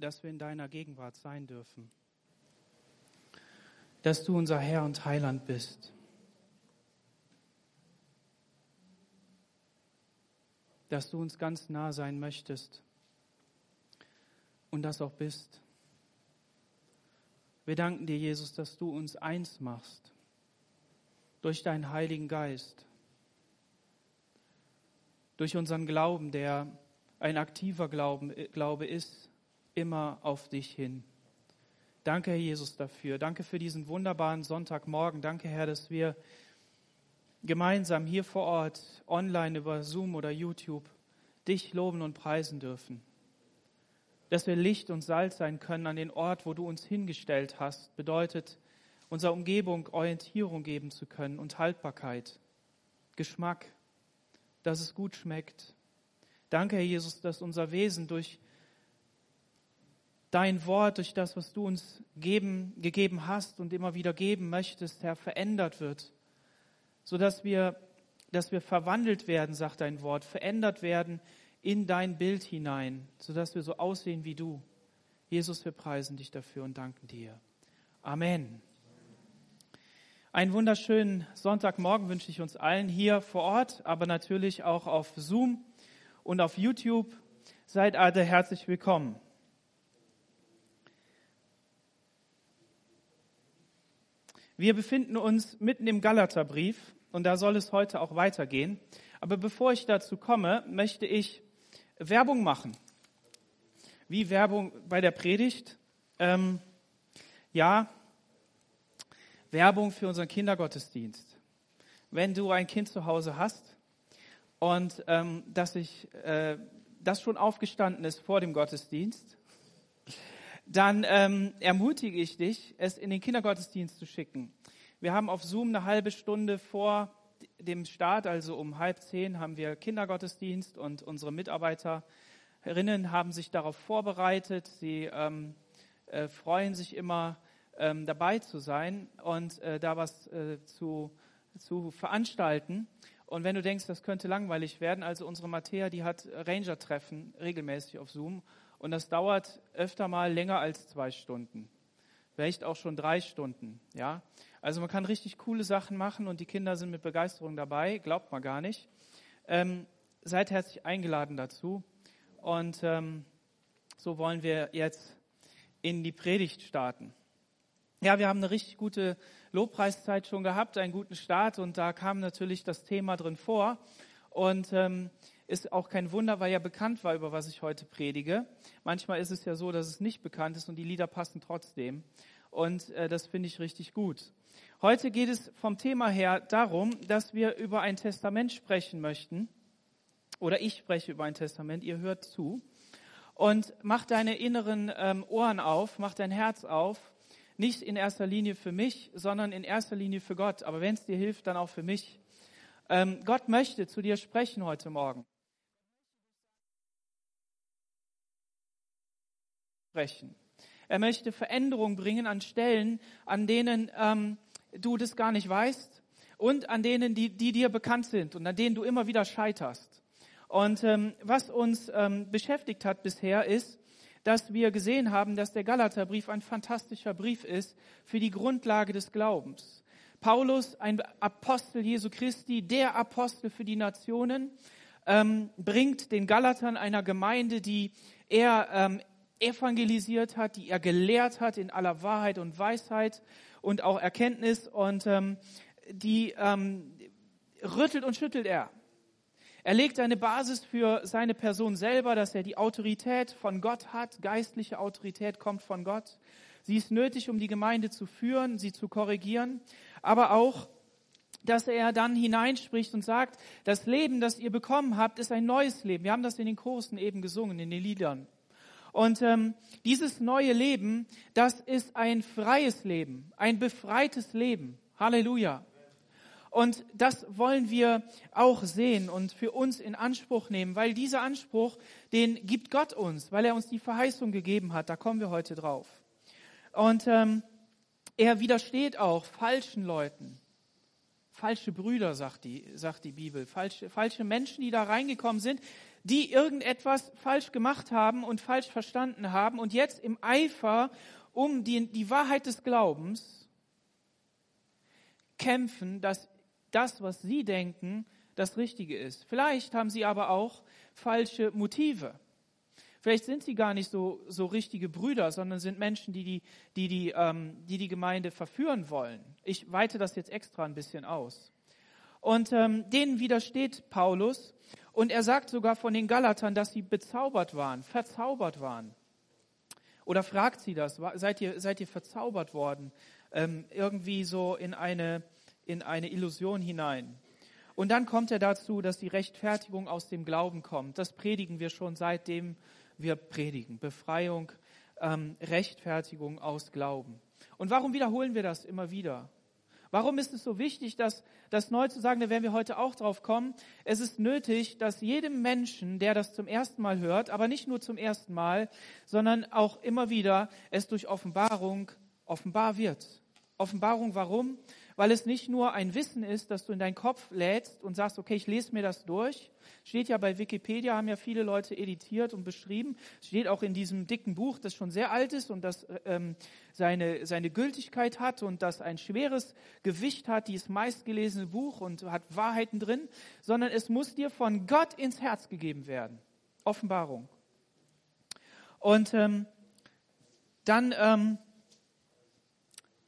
dass wir in deiner Gegenwart sein dürfen. Dass du unser Herr und Heiland bist. Dass du uns ganz nah sein möchtest und das auch bist. Wir danken dir, Jesus, dass du uns eins machst durch deinen Heiligen Geist, durch unseren Glauben, der ein aktiver Glauben, Glaube ist, immer auf dich hin. Danke, Herr Jesus, dafür. Danke für diesen wunderbaren Sonntagmorgen. Danke, Herr, dass wir gemeinsam hier vor Ort, online über Zoom oder YouTube, dich loben und preisen dürfen. Dass wir Licht und Salz sein können an den Ort, wo du uns hingestellt hast, bedeutet, unserer Umgebung Orientierung geben zu können und Haltbarkeit, Geschmack, dass es gut schmeckt. Danke, Herr Jesus, dass unser Wesen durch dein Wort, durch das, was du uns geben, gegeben hast und immer wieder geben möchtest, Herr, verändert wird, sodass wir, dass wir verwandelt werden, sagt dein Wort, verändert werden in dein Bild hinein, sodass wir so aussehen wie du. Jesus, wir preisen dich dafür und danken dir. Amen. Einen wunderschönen Sonntagmorgen wünsche ich uns allen hier vor Ort, aber natürlich auch auf Zoom und auf YouTube. Seid alle herzlich willkommen. Wir befinden uns mitten im Galaterbrief und da soll es heute auch weitergehen. Aber bevor ich dazu komme, möchte ich Werbung machen. Wie Werbung bei der Predigt? Ähm, ja, Werbung für unseren Kindergottesdienst. Wenn du ein Kind zu Hause hast und ähm, dass ich, äh, das schon aufgestanden ist vor dem Gottesdienst, dann ähm, ermutige ich dich, es in den Kindergottesdienst zu schicken. Wir haben auf Zoom eine halbe Stunde vor dem Start, also um halb zehn, haben wir Kindergottesdienst und unsere Mitarbeiterinnen haben sich darauf vorbereitet. Sie ähm, äh, freuen sich immer, ähm, dabei zu sein und äh, da was äh, zu, zu veranstalten. Und wenn du denkst, das könnte langweilig werden, also unsere Mattea, die hat Ranger-Treffen regelmäßig auf Zoom und das dauert öfter mal länger als zwei Stunden. Vielleicht auch schon drei Stunden, ja. Also man kann richtig coole Sachen machen und die Kinder sind mit Begeisterung dabei, glaubt man gar nicht. Ähm, seid herzlich eingeladen dazu. Und ähm, so wollen wir jetzt in die Predigt starten. Ja, wir haben eine richtig gute Lobpreiszeit schon gehabt, einen guten Start und da kam natürlich das Thema drin vor und ähm, ist auch kein Wunder, weil ja bekannt war, über was ich heute predige. Manchmal ist es ja so, dass es nicht bekannt ist und die Lieder passen trotzdem und äh, das finde ich richtig gut. Heute geht es vom Thema her darum, dass wir über ein Testament sprechen möchten oder ich spreche über ein Testament, ihr hört zu und mach deine inneren ähm, Ohren auf, mach dein Herz auf nicht in erster Linie für mich, sondern in erster Linie für Gott. Aber wenn es dir hilft, dann auch für mich. Ähm, Gott möchte zu dir sprechen heute Morgen. Sprechen. Er möchte Veränderung bringen an Stellen, an denen ähm, du das gar nicht weißt und an denen, die, die dir bekannt sind und an denen du immer wieder scheiterst. Und ähm, was uns ähm, beschäftigt hat bisher ist, dass wir gesehen haben, dass der Galaterbrief ein fantastischer Brief ist für die Grundlage des Glaubens. Paulus, ein Apostel Jesu Christi, der Apostel für die Nationen, ähm, bringt den Galatern einer Gemeinde, die er ähm, evangelisiert hat, die er gelehrt hat in aller Wahrheit und Weisheit und auch Erkenntnis und ähm, die ähm, rüttelt und schüttelt er. Er legt eine Basis für seine Person selber, dass er die Autorität von Gott hat. Geistliche Autorität kommt von Gott. Sie ist nötig, um die Gemeinde zu führen, sie zu korrigieren, aber auch, dass er dann hineinspricht und sagt, das Leben, das ihr bekommen habt, ist ein neues Leben. Wir haben das in den Kursen eben gesungen, in den Liedern. Und ähm, dieses neue Leben, das ist ein freies Leben, ein befreites Leben. Halleluja. Und das wollen wir auch sehen und für uns in Anspruch nehmen, weil dieser Anspruch, den gibt Gott uns, weil er uns die Verheißung gegeben hat. Da kommen wir heute drauf. Und ähm, er widersteht auch falschen Leuten. Falsche Brüder, sagt die, sagt die Bibel. Falsche, falsche Menschen, die da reingekommen sind, die irgendetwas falsch gemacht haben und falsch verstanden haben und jetzt im Eifer um die, die Wahrheit des Glaubens kämpfen, dass das, was sie denken, das Richtige ist. Vielleicht haben sie aber auch falsche Motive. Vielleicht sind sie gar nicht so, so richtige Brüder, sondern sind Menschen, die die, die, die, ähm, die die Gemeinde verführen wollen. Ich weite das jetzt extra ein bisschen aus. Und ähm, denen widersteht Paulus und er sagt sogar von den Galatern, dass sie bezaubert waren, verzaubert waren. Oder fragt sie das, seid ihr, seid ihr verzaubert worden, ähm, irgendwie so in eine, in eine Illusion hinein. Und dann kommt er dazu, dass die Rechtfertigung aus dem Glauben kommt. Das predigen wir schon seitdem wir predigen. Befreiung, ähm, Rechtfertigung aus Glauben. Und warum wiederholen wir das immer wieder? Warum ist es so wichtig, das, das neu zu sagen? Da werden wir heute auch drauf kommen. Es ist nötig, dass jedem Menschen, der das zum ersten Mal hört, aber nicht nur zum ersten Mal, sondern auch immer wieder es durch Offenbarung offenbar wird. Offenbarung warum? Weil es nicht nur ein Wissen ist, dass du in deinen Kopf lädst und sagst, okay, ich lese mir das durch, Steht ja bei Wikipedia, haben ja viele Leute editiert und beschrieben. Steht auch in diesem dicken Buch, das schon sehr alt ist und das ähm, seine, seine Gültigkeit hat und das ein schweres Gewicht hat, dieses meistgelesene Buch und hat Wahrheiten drin, sondern es muss dir von Gott ins Herz gegeben werden. Offenbarung. Und ähm, dann ähm,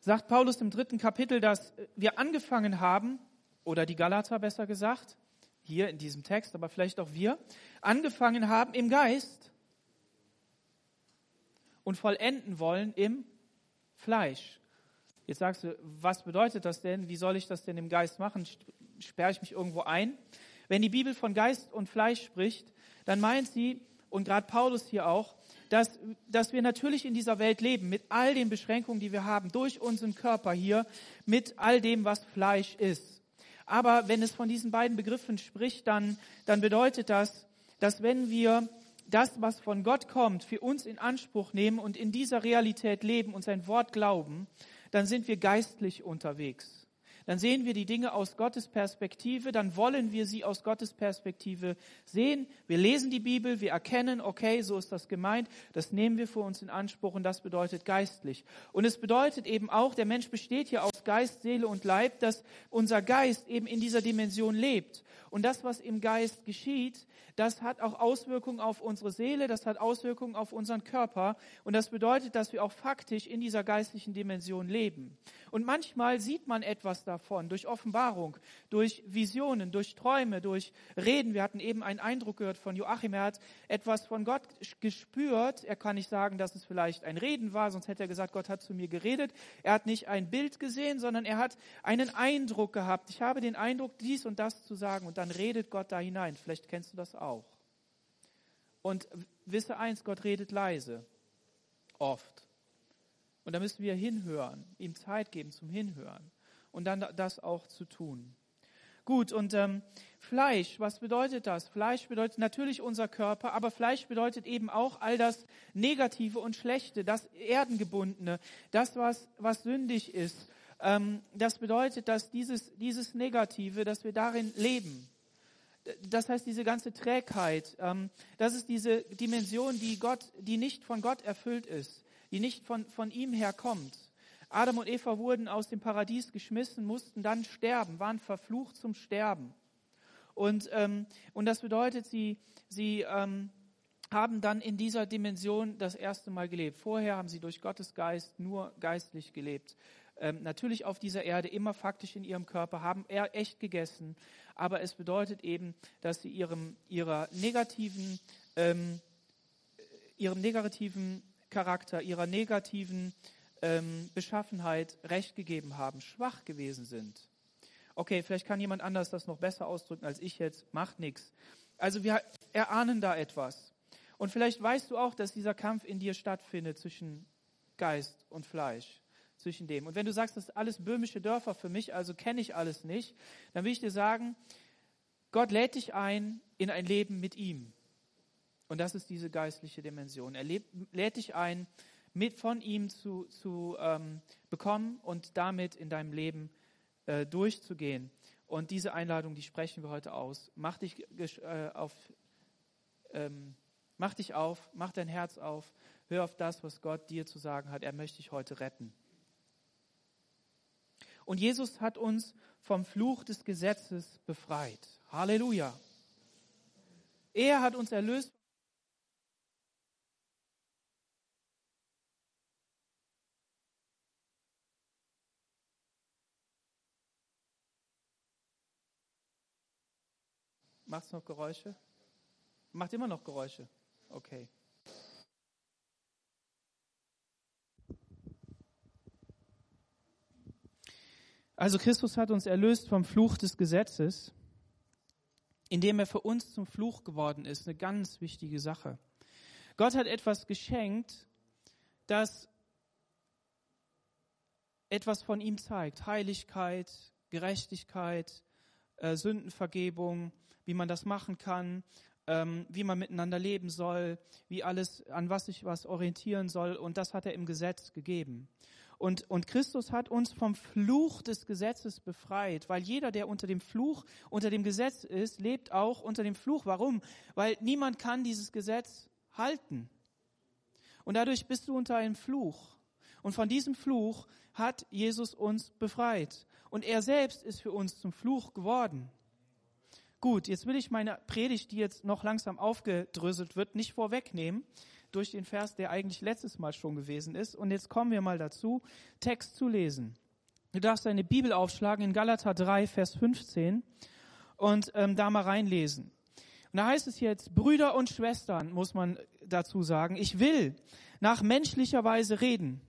sagt Paulus im dritten Kapitel, dass wir angefangen haben, oder die Galater besser gesagt, hier in diesem Text, aber vielleicht auch wir, angefangen haben im Geist und vollenden wollen im Fleisch. Jetzt sagst du, was bedeutet das denn? Wie soll ich das denn im Geist machen? Sperre ich mich irgendwo ein? Wenn die Bibel von Geist und Fleisch spricht, dann meint sie, und gerade Paulus hier auch, dass, dass wir natürlich in dieser Welt leben, mit all den Beschränkungen, die wir haben, durch unseren Körper hier, mit all dem, was Fleisch ist. Aber wenn es von diesen beiden Begriffen spricht, dann, dann bedeutet das, dass wenn wir das, was von Gott kommt, für uns in Anspruch nehmen und in dieser Realität leben und sein Wort glauben, dann sind wir geistlich unterwegs dann sehen wir die Dinge aus Gottes Perspektive, dann wollen wir sie aus Gottes Perspektive sehen. Wir lesen die Bibel, wir erkennen, okay, so ist das gemeint, das nehmen wir für uns in Anspruch und das bedeutet geistlich. Und es bedeutet eben auch, der Mensch besteht hier aus Geist, Seele und Leib, dass unser Geist eben in dieser Dimension lebt. Und das, was im Geist geschieht, das hat auch Auswirkungen auf unsere Seele, das hat Auswirkungen auf unseren Körper. Und das bedeutet, dass wir auch faktisch in dieser geistlichen Dimension leben. Und manchmal sieht man etwas davon durch Offenbarung, durch Visionen, durch Träume, durch Reden. Wir hatten eben einen Eindruck gehört von Joachim. Er hat etwas von Gott gespürt. Er kann nicht sagen, dass es vielleicht ein Reden war, sonst hätte er gesagt, Gott hat zu mir geredet. Er hat nicht ein Bild gesehen, sondern er hat einen Eindruck gehabt. Ich habe den Eindruck, dies und das zu sagen. Und dann redet Gott da hinein. Vielleicht kennst du das auch. Und wisse eins, Gott redet leise. Oft. Und da müssen wir hinhören, ihm Zeit geben zum Hinhören und dann das auch zu tun. Gut, und ähm, Fleisch, was bedeutet das? Fleisch bedeutet natürlich unser Körper, aber Fleisch bedeutet eben auch all das Negative und Schlechte, das Erdengebundene, das, was, was sündig ist. Ähm, das bedeutet, dass dieses, dieses Negative, dass wir darin leben. Das heißt, diese ganze Trägheit, ähm, das ist diese Dimension, die Gott, die nicht von Gott erfüllt ist die nicht von, von ihm herkommt. Adam und Eva wurden aus dem Paradies geschmissen, mussten dann sterben, waren verflucht zum Sterben. Und, ähm, und das bedeutet, sie, sie ähm, haben dann in dieser Dimension das erste Mal gelebt. Vorher haben sie durch Gottes Geist nur geistlich gelebt. Ähm, natürlich auf dieser Erde, immer faktisch in ihrem Körper, haben er echt gegessen. Aber es bedeutet eben, dass sie ihrem, ihrer negativen, ähm, ihrem negativen Charakter, ihrer negativen ähm, Beschaffenheit Recht gegeben haben, schwach gewesen sind. Okay, vielleicht kann jemand anders das noch besser ausdrücken als ich jetzt, macht nichts. Also wir erahnen da etwas. Und vielleicht weißt du auch, dass dieser Kampf in dir stattfindet zwischen Geist und Fleisch, zwischen dem. Und wenn du sagst, das sind alles böhmische Dörfer für mich, also kenne ich alles nicht, dann will ich dir sagen, Gott lädt dich ein in ein Leben mit ihm. Und das ist diese geistliche Dimension. Er lädt dich ein, mit von ihm zu, zu ähm, bekommen und damit in deinem Leben äh, durchzugehen. Und diese Einladung, die sprechen wir heute aus. Mach dich äh, auf, ähm, mach dich auf, mach dein Herz auf, hör auf das, was Gott dir zu sagen hat. Er möchte dich heute retten. Und Jesus hat uns vom Fluch des Gesetzes befreit. Halleluja. Er hat uns erlöst. Macht es noch Geräusche? Macht immer noch Geräusche. Okay. Also Christus hat uns erlöst vom Fluch des Gesetzes, indem er für uns zum Fluch geworden ist. Eine ganz wichtige Sache. Gott hat etwas geschenkt, das etwas von ihm zeigt. Heiligkeit, Gerechtigkeit, äh, Sündenvergebung, wie man das machen kann, ähm, wie man miteinander leben soll, wie alles, an was sich was orientieren soll. Und das hat er im Gesetz gegeben. Und, und Christus hat uns vom Fluch des Gesetzes befreit, weil jeder, der unter dem Fluch, unter dem Gesetz ist, lebt auch unter dem Fluch. Warum? Weil niemand kann dieses Gesetz halten. Und dadurch bist du unter einem Fluch. Und von diesem Fluch hat Jesus uns befreit. Und er selbst ist für uns zum Fluch geworden. Gut, jetzt will ich meine Predigt, die jetzt noch langsam aufgedröselt wird, nicht vorwegnehmen durch den Vers, der eigentlich letztes Mal schon gewesen ist. Und jetzt kommen wir mal dazu, Text zu lesen. Du darfst deine Bibel aufschlagen in Galater 3, Vers 15 und ähm, da mal reinlesen. Und da heißt es jetzt, Brüder und Schwestern, muss man dazu sagen, ich will nach menschlicher Weise reden.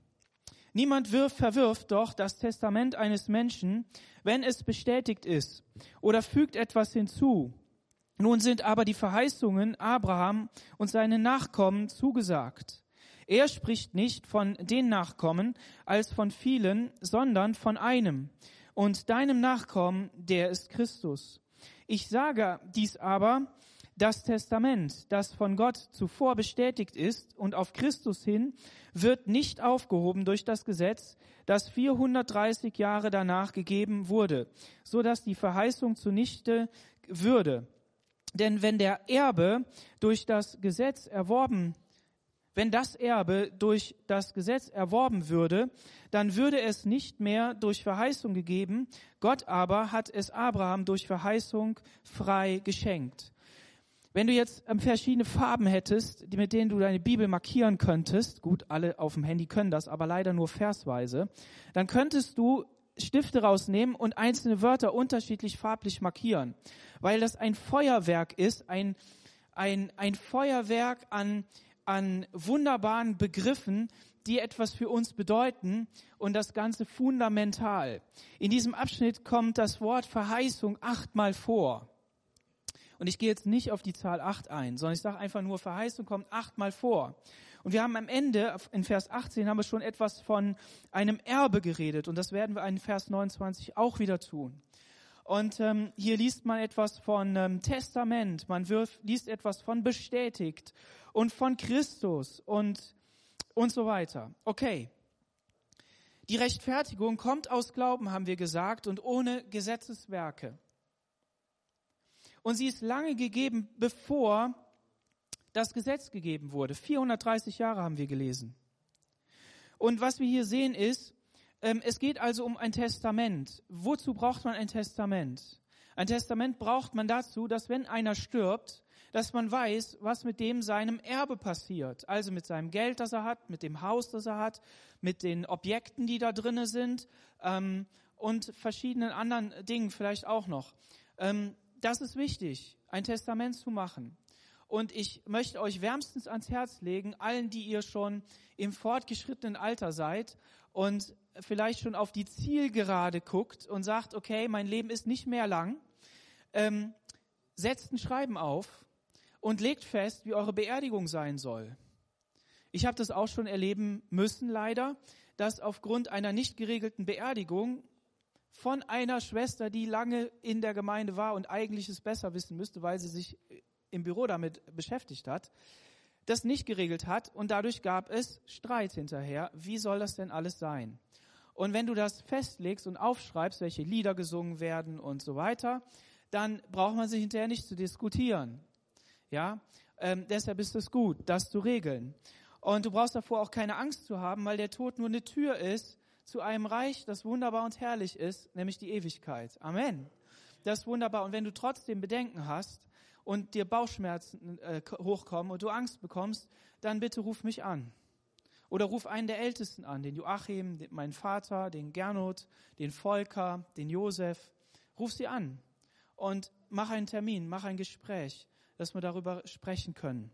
Niemand wirft, verwirft doch das Testament eines Menschen, wenn es bestätigt ist, oder fügt etwas hinzu. Nun sind aber die Verheißungen Abraham und seinen Nachkommen zugesagt. Er spricht nicht von den Nachkommen als von vielen, sondern von einem. Und deinem Nachkommen, der ist Christus. Ich sage dies aber, das Testament, das von Gott zuvor bestätigt ist und auf Christus hin, wird nicht aufgehoben durch das Gesetz, das 430 Jahre danach gegeben wurde, so dass die Verheißung zunichte würde. Denn wenn der Erbe durch das Gesetz erworben wenn das Erbe durch das Gesetz erworben würde, dann würde es nicht mehr durch Verheißung gegeben. Gott aber hat es Abraham durch Verheißung frei geschenkt. Wenn du jetzt ähm, verschiedene Farben hättest, mit denen du deine Bibel markieren könntest, gut, alle auf dem Handy können das, aber leider nur versweise, dann könntest du Stifte rausnehmen und einzelne Wörter unterschiedlich farblich markieren, weil das ein Feuerwerk ist, ein, ein, ein Feuerwerk an, an wunderbaren Begriffen, die etwas für uns bedeuten und das Ganze fundamental. In diesem Abschnitt kommt das Wort Verheißung achtmal vor. Und ich gehe jetzt nicht auf die Zahl 8 ein, sondern ich sage einfach nur, Verheißung kommt achtmal vor. Und wir haben am Ende, in Vers 18, haben wir schon etwas von einem Erbe geredet. Und das werden wir in Vers 29 auch wieder tun. Und ähm, hier liest man etwas von ähm, Testament, man wirft, liest etwas von bestätigt und von Christus und, und so weiter. Okay. Die Rechtfertigung kommt aus Glauben, haben wir gesagt, und ohne Gesetzeswerke. Und sie ist lange gegeben, bevor das Gesetz gegeben wurde. 430 Jahre haben wir gelesen. Und was wir hier sehen ist, ähm, es geht also um ein Testament. Wozu braucht man ein Testament? Ein Testament braucht man dazu, dass wenn einer stirbt, dass man weiß, was mit dem seinem Erbe passiert. Also mit seinem Geld, das er hat, mit dem Haus, das er hat, mit den Objekten, die da drinnen sind ähm, und verschiedenen anderen Dingen vielleicht auch noch. Ähm, das ist wichtig, ein Testament zu machen. Und ich möchte euch wärmstens ans Herz legen, allen, die ihr schon im fortgeschrittenen Alter seid und vielleicht schon auf die Zielgerade guckt und sagt, okay, mein Leben ist nicht mehr lang, ähm, setzt ein Schreiben auf und legt fest, wie eure Beerdigung sein soll. Ich habe das auch schon erleben müssen, leider, dass aufgrund einer nicht geregelten Beerdigung von einer Schwester, die lange in der Gemeinde war und eigentlich es besser wissen müsste, weil sie sich im Büro damit beschäftigt hat, das nicht geregelt hat und dadurch gab es Streit hinterher. Wie soll das denn alles sein? Und wenn du das festlegst und aufschreibst, welche Lieder gesungen werden und so weiter, dann braucht man sich hinterher nicht zu diskutieren. Ja, Ähm, deshalb ist es gut, das zu regeln. Und du brauchst davor auch keine Angst zu haben, weil der Tod nur eine Tür ist zu einem Reich, das wunderbar und herrlich ist, nämlich die Ewigkeit. Amen. Das ist wunderbar. Und wenn du trotzdem Bedenken hast und dir Bauchschmerzen äh, hochkommen und du Angst bekommst, dann bitte ruf mich an. Oder ruf einen der Ältesten an, den Joachim, den, meinen Vater, den Gernot, den Volker, den Josef. Ruf sie an und mach einen Termin, mach ein Gespräch, dass wir darüber sprechen können.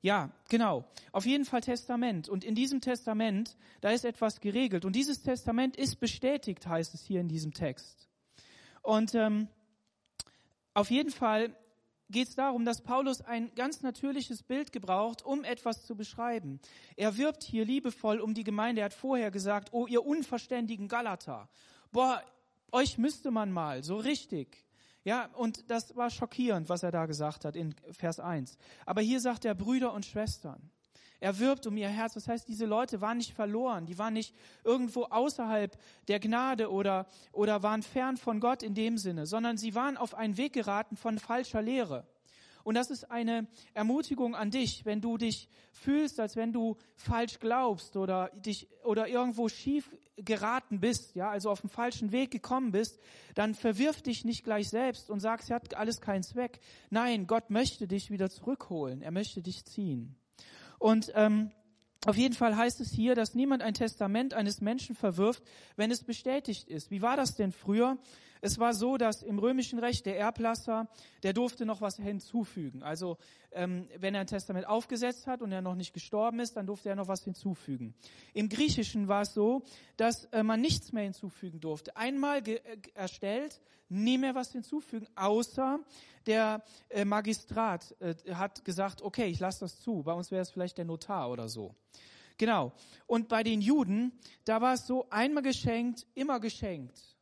Ja, genau. Auf jeden Fall Testament. Und in diesem Testament, da ist etwas geregelt. Und dieses Testament ist bestätigt, heißt es hier in diesem Text. Und ähm, auf jeden Fall geht es darum, dass Paulus ein ganz natürliches Bild gebraucht, um etwas zu beschreiben. Er wirbt hier liebevoll um die Gemeinde. Er hat vorher gesagt, oh ihr unverständigen Galater, boah, euch müsste man mal, so richtig. Ja, und das war schockierend, was er da gesagt hat in Vers 1. Aber hier sagt er Brüder und Schwestern. Er wirbt um ihr Herz. Das heißt, diese Leute waren nicht verloren. Die waren nicht irgendwo außerhalb der Gnade oder, oder waren fern von Gott in dem Sinne, sondern sie waren auf einen Weg geraten von falscher Lehre. Und das ist eine Ermutigung an dich, wenn du dich fühlst, als wenn du falsch glaubst oder dich oder irgendwo schief geraten bist, ja, also auf dem falschen Weg gekommen bist, dann verwirf dich nicht gleich selbst und sagst, es hat alles keinen Zweck. Nein, Gott möchte dich wieder zurückholen. Er möchte dich ziehen. Und ähm, auf jeden Fall heißt es hier, dass niemand ein Testament eines Menschen verwirft, wenn es bestätigt ist. Wie war das denn früher? Es war so, dass im römischen Recht der Erblasser, der durfte noch was hinzufügen. Also ähm, wenn er ein Testament aufgesetzt hat und er noch nicht gestorben ist, dann durfte er noch was hinzufügen. Im Griechischen war es so, dass äh, man nichts mehr hinzufügen durfte. Einmal äh, erstellt, nie mehr was hinzufügen, außer der äh, Magistrat äh, hat gesagt, okay, ich lasse das zu. Bei uns wäre es vielleicht der Notar oder so. Genau. Und bei den Juden, da war es so, einmal geschenkt, immer geschenkt.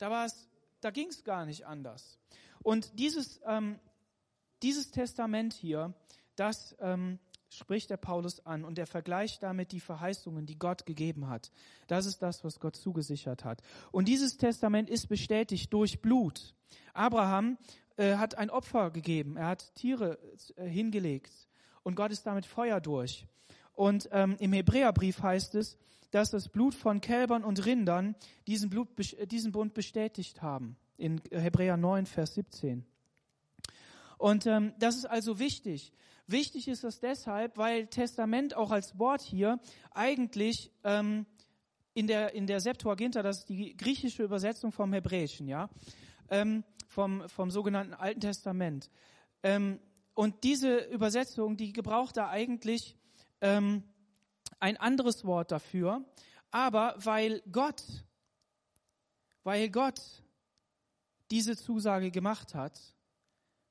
Da war es, da ging es gar nicht anders. Und dieses, ähm, dieses Testament hier, das ähm, spricht der Paulus an und er vergleicht damit die Verheißungen, die Gott gegeben hat. Das ist das, was Gott zugesichert hat. Und dieses Testament ist bestätigt durch Blut. Abraham äh, hat ein Opfer gegeben, er hat Tiere äh, hingelegt und Gott ist damit Feuer durch. Und ähm, im Hebräerbrief heißt es, dass das Blut von Kälbern und Rindern diesen, Blut, diesen Bund bestätigt haben. In Hebräer 9, Vers 17. Und ähm, das ist also wichtig. Wichtig ist das deshalb, weil Testament auch als Wort hier eigentlich ähm, in der in der Septuaginta, das ist die griechische Übersetzung vom Hebräischen, ja, ähm, vom vom sogenannten Alten Testament. Ähm, und diese Übersetzung, die gebraucht da eigentlich ähm, ein anderes Wort dafür, aber weil Gott, weil Gott diese Zusage gemacht hat,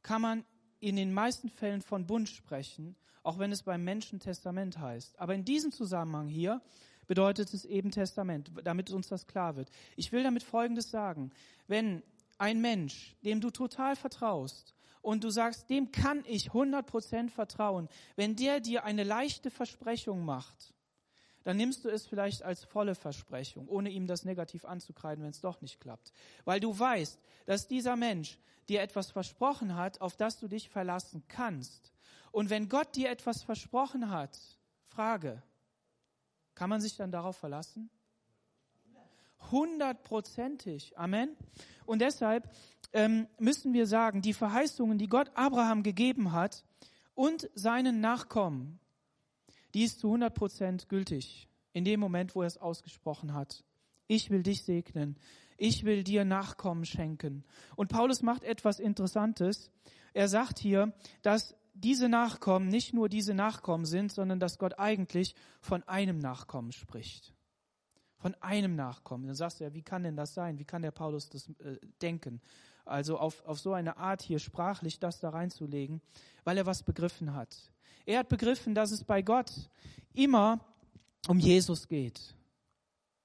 kann man in den meisten Fällen von Bund sprechen, auch wenn es beim Menschen Testament heißt. Aber in diesem Zusammenhang hier bedeutet es eben Testament, damit uns das klar wird. Ich will damit Folgendes sagen. Wenn ein Mensch, dem du total vertraust und du sagst, dem kann ich 100% vertrauen, wenn der dir eine leichte Versprechung macht, dann nimmst du es vielleicht als volle Versprechung, ohne ihm das negativ anzukreiden, wenn es doch nicht klappt. Weil du weißt, dass dieser Mensch dir etwas versprochen hat, auf das du dich verlassen kannst. Und wenn Gott dir etwas versprochen hat, Frage, kann man sich dann darauf verlassen? Hundertprozentig. Amen. Und deshalb ähm, müssen wir sagen, die Verheißungen, die Gott Abraham gegeben hat und seinen Nachkommen, die ist zu 100 Prozent gültig in dem Moment, wo er es ausgesprochen hat. Ich will dich segnen. Ich will dir Nachkommen schenken. Und Paulus macht etwas Interessantes. Er sagt hier, dass diese Nachkommen nicht nur diese Nachkommen sind, sondern dass Gott eigentlich von einem Nachkommen spricht. Von einem Nachkommen. Dann sagst du ja, wie kann denn das sein? Wie kann der Paulus das äh, denken? Also auf, auf so eine Art hier sprachlich das da reinzulegen, weil er was begriffen hat. Er hat begriffen, dass es bei Gott immer um Jesus geht.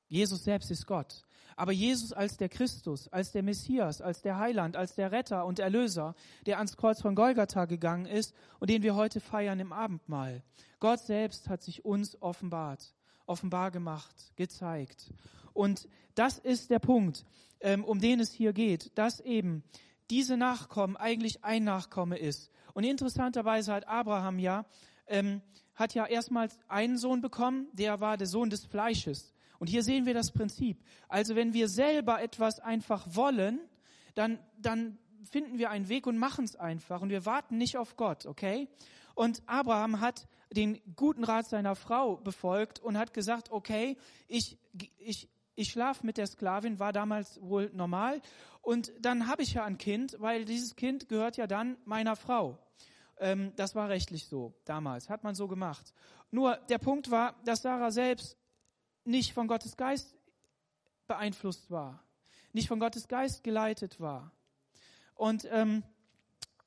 Jesus selbst ist Gott. Aber Jesus als der Christus, als der Messias, als der Heiland, als der Retter und Erlöser, der ans Kreuz von Golgatha gegangen ist und den wir heute feiern im Abendmahl. Gott selbst hat sich uns offenbart offenbar gemacht, gezeigt. Und das ist der Punkt, ähm, um den es hier geht, dass eben diese Nachkommen eigentlich ein Nachkomme ist. Und interessanterweise hat Abraham ja, ähm, hat ja erstmals einen Sohn bekommen, der war der Sohn des Fleisches. Und hier sehen wir das Prinzip. Also wenn wir selber etwas einfach wollen, dann, dann finden wir einen Weg und machen es einfach. Und wir warten nicht auf Gott, okay? Und Abraham hat den guten Rat seiner Frau befolgt und hat gesagt, okay, ich, ich, ich schlafe mit der Sklavin, war damals wohl normal. Und dann habe ich ja ein Kind, weil dieses Kind gehört ja dann meiner Frau. Ähm, das war rechtlich so damals, hat man so gemacht. Nur der Punkt war, dass Sarah selbst nicht von Gottes Geist beeinflusst war, nicht von Gottes Geist geleitet war. Und ähm,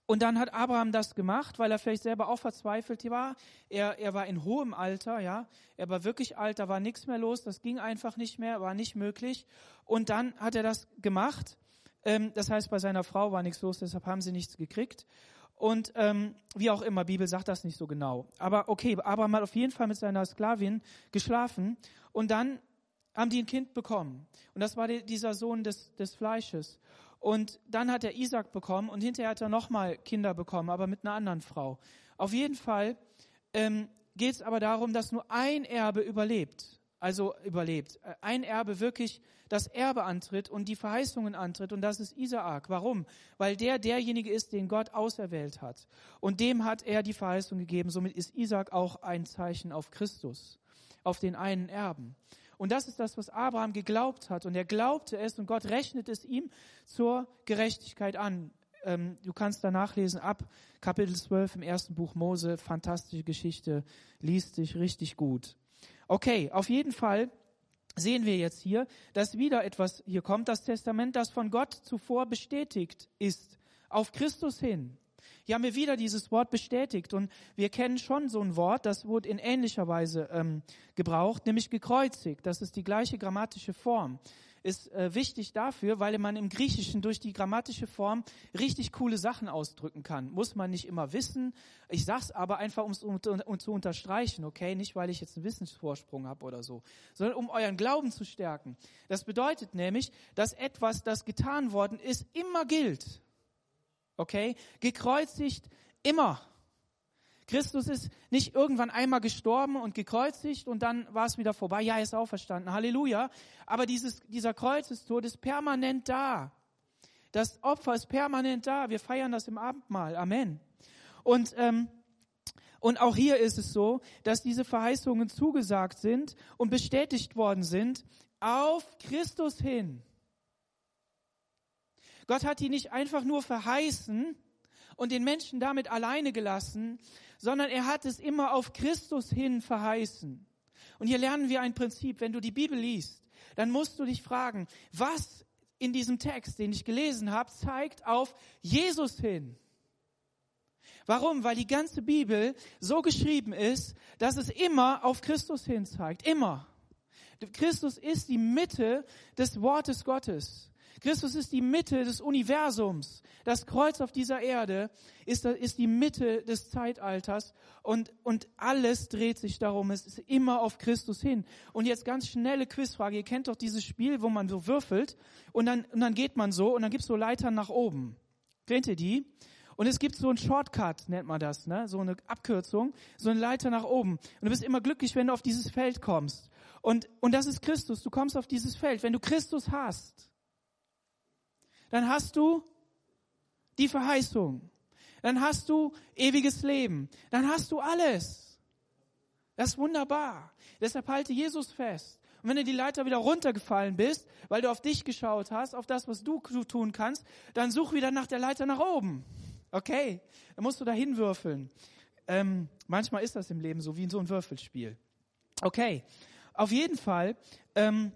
und dann hat Abraham das gemacht, weil er vielleicht selber auch verzweifelt war. Er, er war in hohem Alter, ja. Er war wirklich alt, da war nichts mehr los, das ging einfach nicht mehr, war nicht möglich. Und dann hat er das gemacht. Ähm, das heißt, bei seiner Frau war nichts los, deshalb haben sie nichts gekriegt. Und ähm, wie auch immer, Bibel sagt das nicht so genau. Aber okay, Abraham hat auf jeden Fall mit seiner Sklavin geschlafen. Und dann haben die ein Kind bekommen. Und das war die, dieser Sohn des, des Fleisches. Und dann hat er Isaac bekommen und hinterher hat er nochmal Kinder bekommen, aber mit einer anderen Frau. Auf jeden Fall ähm, geht es aber darum, dass nur ein Erbe überlebt. Also überlebt. Äh, ein Erbe wirklich das Erbe antritt und die Verheißungen antritt und das ist Isaak. Warum? Weil der derjenige ist, den Gott auserwählt hat. Und dem hat er die Verheißung gegeben. Somit ist Isaac auch ein Zeichen auf Christus, auf den einen Erben. Und das ist das, was Abraham geglaubt hat. Und er glaubte es und Gott rechnet es ihm zur Gerechtigkeit an. Ähm, du kannst da nachlesen ab Kapitel 12 im ersten Buch Mose. Fantastische Geschichte. Liest sich richtig gut. Okay, auf jeden Fall sehen wir jetzt hier, dass wieder etwas hier kommt. Das Testament, das von Gott zuvor bestätigt ist. Auf Christus hin. Hier haben wir wieder dieses Wort bestätigt und wir kennen schon so ein Wort, das wurde in ähnlicher Weise ähm, gebraucht, nämlich gekreuzigt. Das ist die gleiche grammatische Form. Ist äh, wichtig dafür, weil man im Griechischen durch die grammatische Form richtig coole Sachen ausdrücken kann. Muss man nicht immer wissen. Ich sag's aber einfach, um es um zu unterstreichen, okay? Nicht, weil ich jetzt einen Wissensvorsprung habe oder so, sondern um euren Glauben zu stärken. Das bedeutet nämlich, dass etwas, das getan worden ist, immer gilt. Okay? Gekreuzigt immer. Christus ist nicht irgendwann einmal gestorben und gekreuzigt und dann war es wieder vorbei. Ja, er ist auferstanden. Halleluja. Aber dieses, dieser Kreuzestod ist permanent da. Das Opfer ist permanent da. Wir feiern das im Abendmahl. Amen. Und, ähm, und auch hier ist es so, dass diese Verheißungen zugesagt sind und bestätigt worden sind auf Christus hin. Gott hat die nicht einfach nur verheißen und den Menschen damit alleine gelassen, sondern er hat es immer auf Christus hin verheißen. Und hier lernen wir ein Prinzip. Wenn du die Bibel liest, dann musst du dich fragen, was in diesem Text, den ich gelesen habe, zeigt auf Jesus hin. Warum? Weil die ganze Bibel so geschrieben ist, dass es immer auf Christus hin zeigt. Immer. Christus ist die Mitte des Wortes Gottes. Christus ist die Mitte des Universums. Das Kreuz auf dieser Erde ist, ist die Mitte des Zeitalters und, und alles dreht sich darum. Es ist immer auf Christus hin. Und jetzt ganz schnelle Quizfrage. Ihr kennt doch dieses Spiel, wo man so würfelt und dann, und dann geht man so und dann gibt's so Leitern nach oben. Kennt ihr die? Und es gibt so einen Shortcut, nennt man das, ne? so eine Abkürzung, so eine Leiter nach oben. Und du bist immer glücklich, wenn du auf dieses Feld kommst. Und, und das ist Christus. Du kommst auf dieses Feld. Wenn du Christus hast, dann hast du die Verheißung. Dann hast du ewiges Leben. Dann hast du alles. Das ist wunderbar. Deshalb halte Jesus fest. Und wenn du die Leiter wieder runtergefallen bist, weil du auf dich geschaut hast, auf das, was du tun kannst, dann such wieder nach der Leiter nach oben. Okay? Dann musst du da hinwürfeln. Ähm, manchmal ist das im Leben so wie in so einem Würfelspiel. Okay. Auf jeden Fall, ähm,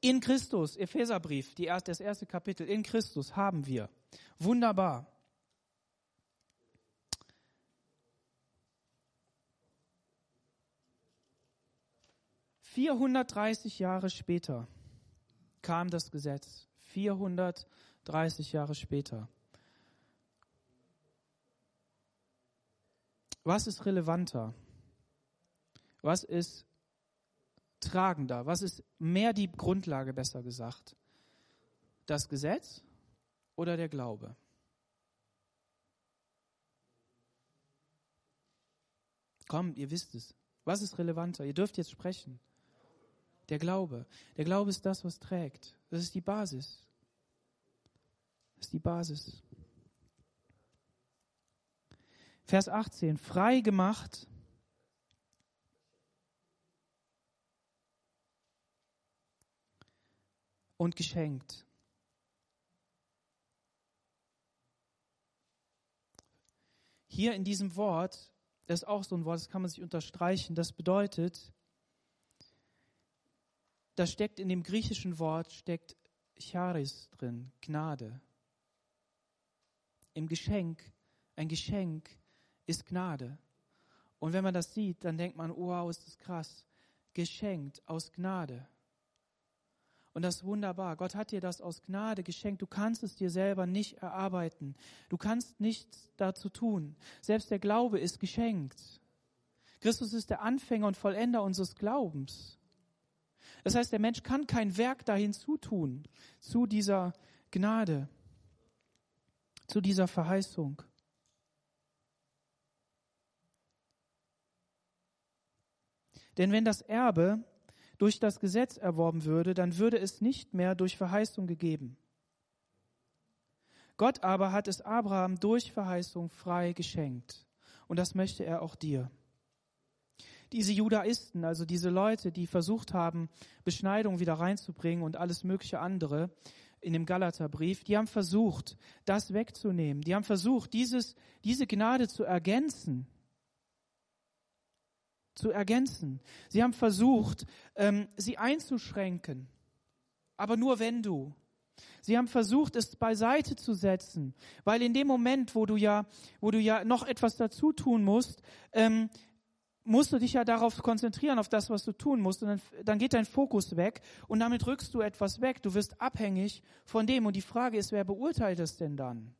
in Christus, Epheserbrief, die erste, das erste Kapitel, in Christus haben wir. Wunderbar. Vierhundertdreißig Jahre später kam das Gesetz. 430 Jahre später. Was ist relevanter? Was ist tragender? Was ist mehr die Grundlage, besser gesagt? Das Gesetz oder der Glaube? Komm, ihr wisst es. Was ist relevanter? Ihr dürft jetzt sprechen. Der Glaube. Der Glaube ist das, was trägt. Das ist die Basis. Das ist die Basis. Vers 18. Frei gemacht. Und geschenkt. Hier in diesem Wort, das ist auch so ein Wort, das kann man sich unterstreichen, das bedeutet, da steckt in dem griechischen Wort, steckt Charis drin, Gnade. Im Geschenk, ein Geschenk ist Gnade. Und wenn man das sieht, dann denkt man, wow, ist das krass. Geschenkt aus Gnade. Und das ist wunderbar. Gott hat dir das aus Gnade geschenkt. Du kannst es dir selber nicht erarbeiten. Du kannst nichts dazu tun. Selbst der Glaube ist geschenkt. Christus ist der Anfänger und Vollender unseres Glaubens. Das heißt, der Mensch kann kein Werk dahin zutun, zu dieser Gnade, zu dieser Verheißung. Denn wenn das Erbe durch das Gesetz erworben würde, dann würde es nicht mehr durch Verheißung gegeben. Gott aber hat es Abraham durch Verheißung frei geschenkt. Und das möchte er auch dir. Diese Judaisten, also diese Leute, die versucht haben, Beschneidung wieder reinzubringen und alles mögliche andere in dem Galaterbrief, die haben versucht, das wegzunehmen. Die haben versucht, dieses, diese Gnade zu ergänzen zu ergänzen. Sie haben versucht, ähm, sie einzuschränken. Aber nur wenn du. Sie haben versucht, es beiseite zu setzen, weil in dem Moment, wo du ja, wo du ja noch etwas dazu tun musst, ähm, musst du dich ja darauf konzentrieren, auf das, was du tun musst. Und dann, dann geht dein Fokus weg und damit rückst du etwas weg. Du wirst abhängig von dem. Und die Frage ist, wer beurteilt es denn dann?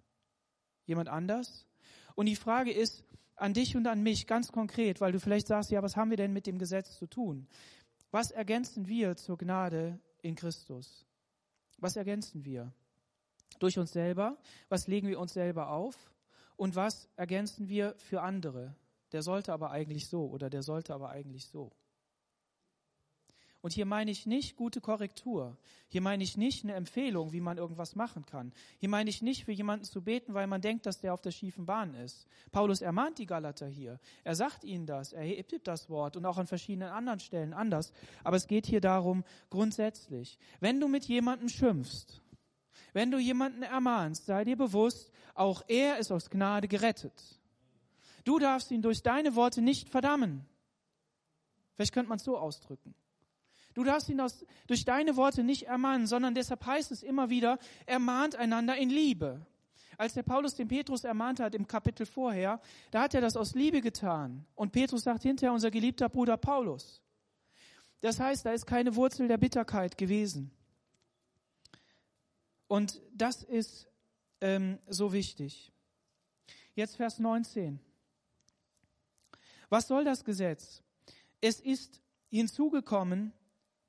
Jemand anders? Und die Frage ist, an dich und an mich ganz konkret, weil du vielleicht sagst, ja, was haben wir denn mit dem Gesetz zu tun? Was ergänzen wir zur Gnade in Christus? Was ergänzen wir? Durch uns selber? Was legen wir uns selber auf? Und was ergänzen wir für andere? Der sollte aber eigentlich so oder der sollte aber eigentlich so. Und hier meine ich nicht gute Korrektur. Hier meine ich nicht eine Empfehlung, wie man irgendwas machen kann. Hier meine ich nicht für jemanden zu beten, weil man denkt, dass der auf der schiefen Bahn ist. Paulus ermahnt die Galater hier. Er sagt ihnen das. Er hebt das Wort und auch an verschiedenen anderen Stellen anders. Aber es geht hier darum, grundsätzlich, wenn du mit jemandem schimpfst, wenn du jemanden ermahnst, sei dir bewusst, auch er ist aus Gnade gerettet. Du darfst ihn durch deine Worte nicht verdammen. Vielleicht könnte man es so ausdrücken. Du darfst ihn aus, durch deine Worte nicht ermahnen, sondern deshalb heißt es immer wieder, ermahnt einander in Liebe. Als der Paulus den Petrus ermahnt hat im Kapitel vorher, da hat er das aus Liebe getan. Und Petrus sagt hinterher, unser geliebter Bruder Paulus. Das heißt, da ist keine Wurzel der Bitterkeit gewesen. Und das ist ähm, so wichtig. Jetzt Vers 19. Was soll das Gesetz? Es ist hinzugekommen,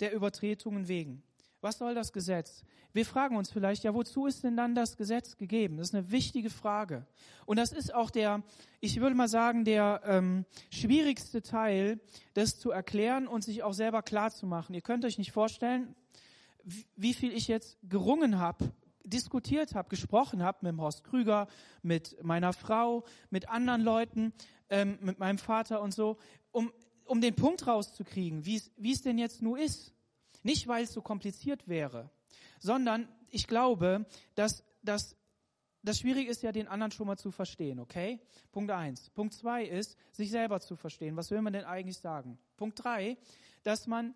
der Übertretungen wegen. Was soll das Gesetz? Wir fragen uns vielleicht, ja, wozu ist denn dann das Gesetz gegeben? Das ist eine wichtige Frage. Und das ist auch der, ich würde mal sagen, der ähm, schwierigste Teil, das zu erklären und sich auch selber klar zu machen. Ihr könnt euch nicht vorstellen, wie viel ich jetzt gerungen habe, diskutiert habe, gesprochen habe mit dem Horst Krüger, mit meiner Frau, mit anderen Leuten, ähm, mit meinem Vater und so, um um den Punkt rauszukriegen, wie es denn jetzt nur ist. Nicht, weil es so kompliziert wäre, sondern ich glaube, dass, dass das Schwierige ist ja, den anderen schon mal zu verstehen, okay? Punkt eins. Punkt zwei ist, sich selber zu verstehen. Was will man denn eigentlich sagen? Punkt drei, dass man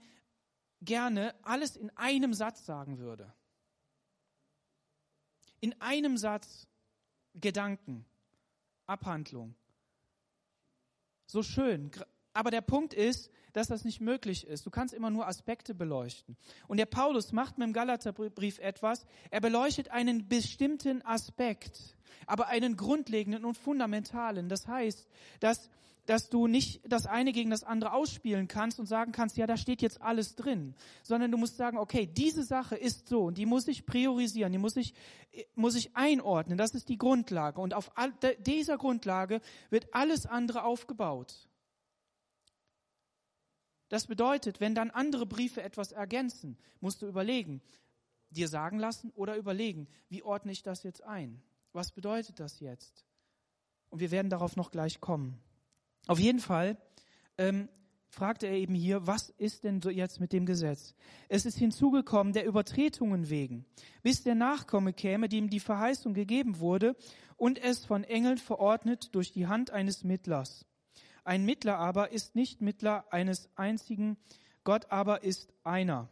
gerne alles in einem Satz sagen würde. In einem Satz Gedanken, Abhandlung. So schön, aber der Punkt ist, dass das nicht möglich ist. Du kannst immer nur Aspekte beleuchten. Und der Paulus macht mit dem Galaterbrief etwas. Er beleuchtet einen bestimmten Aspekt, aber einen grundlegenden und fundamentalen. Das heißt, dass dass du nicht das eine gegen das andere ausspielen kannst und sagen kannst, ja, da steht jetzt alles drin, sondern du musst sagen, okay, diese Sache ist so und die muss ich priorisieren, die muss ich, muss ich einordnen, das ist die Grundlage und auf all, dieser Grundlage wird alles andere aufgebaut. Das bedeutet, wenn dann andere Briefe etwas ergänzen, musst du überlegen, dir sagen lassen oder überlegen, wie ordne ich das jetzt ein? Was bedeutet das jetzt? Und wir werden darauf noch gleich kommen. Auf jeden Fall ähm, fragte er eben hier, was ist denn so jetzt mit dem Gesetz? Es ist hinzugekommen der Übertretungen wegen, bis der Nachkomme käme, dem die Verheißung gegeben wurde und es von Engeln verordnet durch die Hand eines Mittlers. Ein Mittler aber ist nicht Mittler eines einzigen, Gott aber ist einer.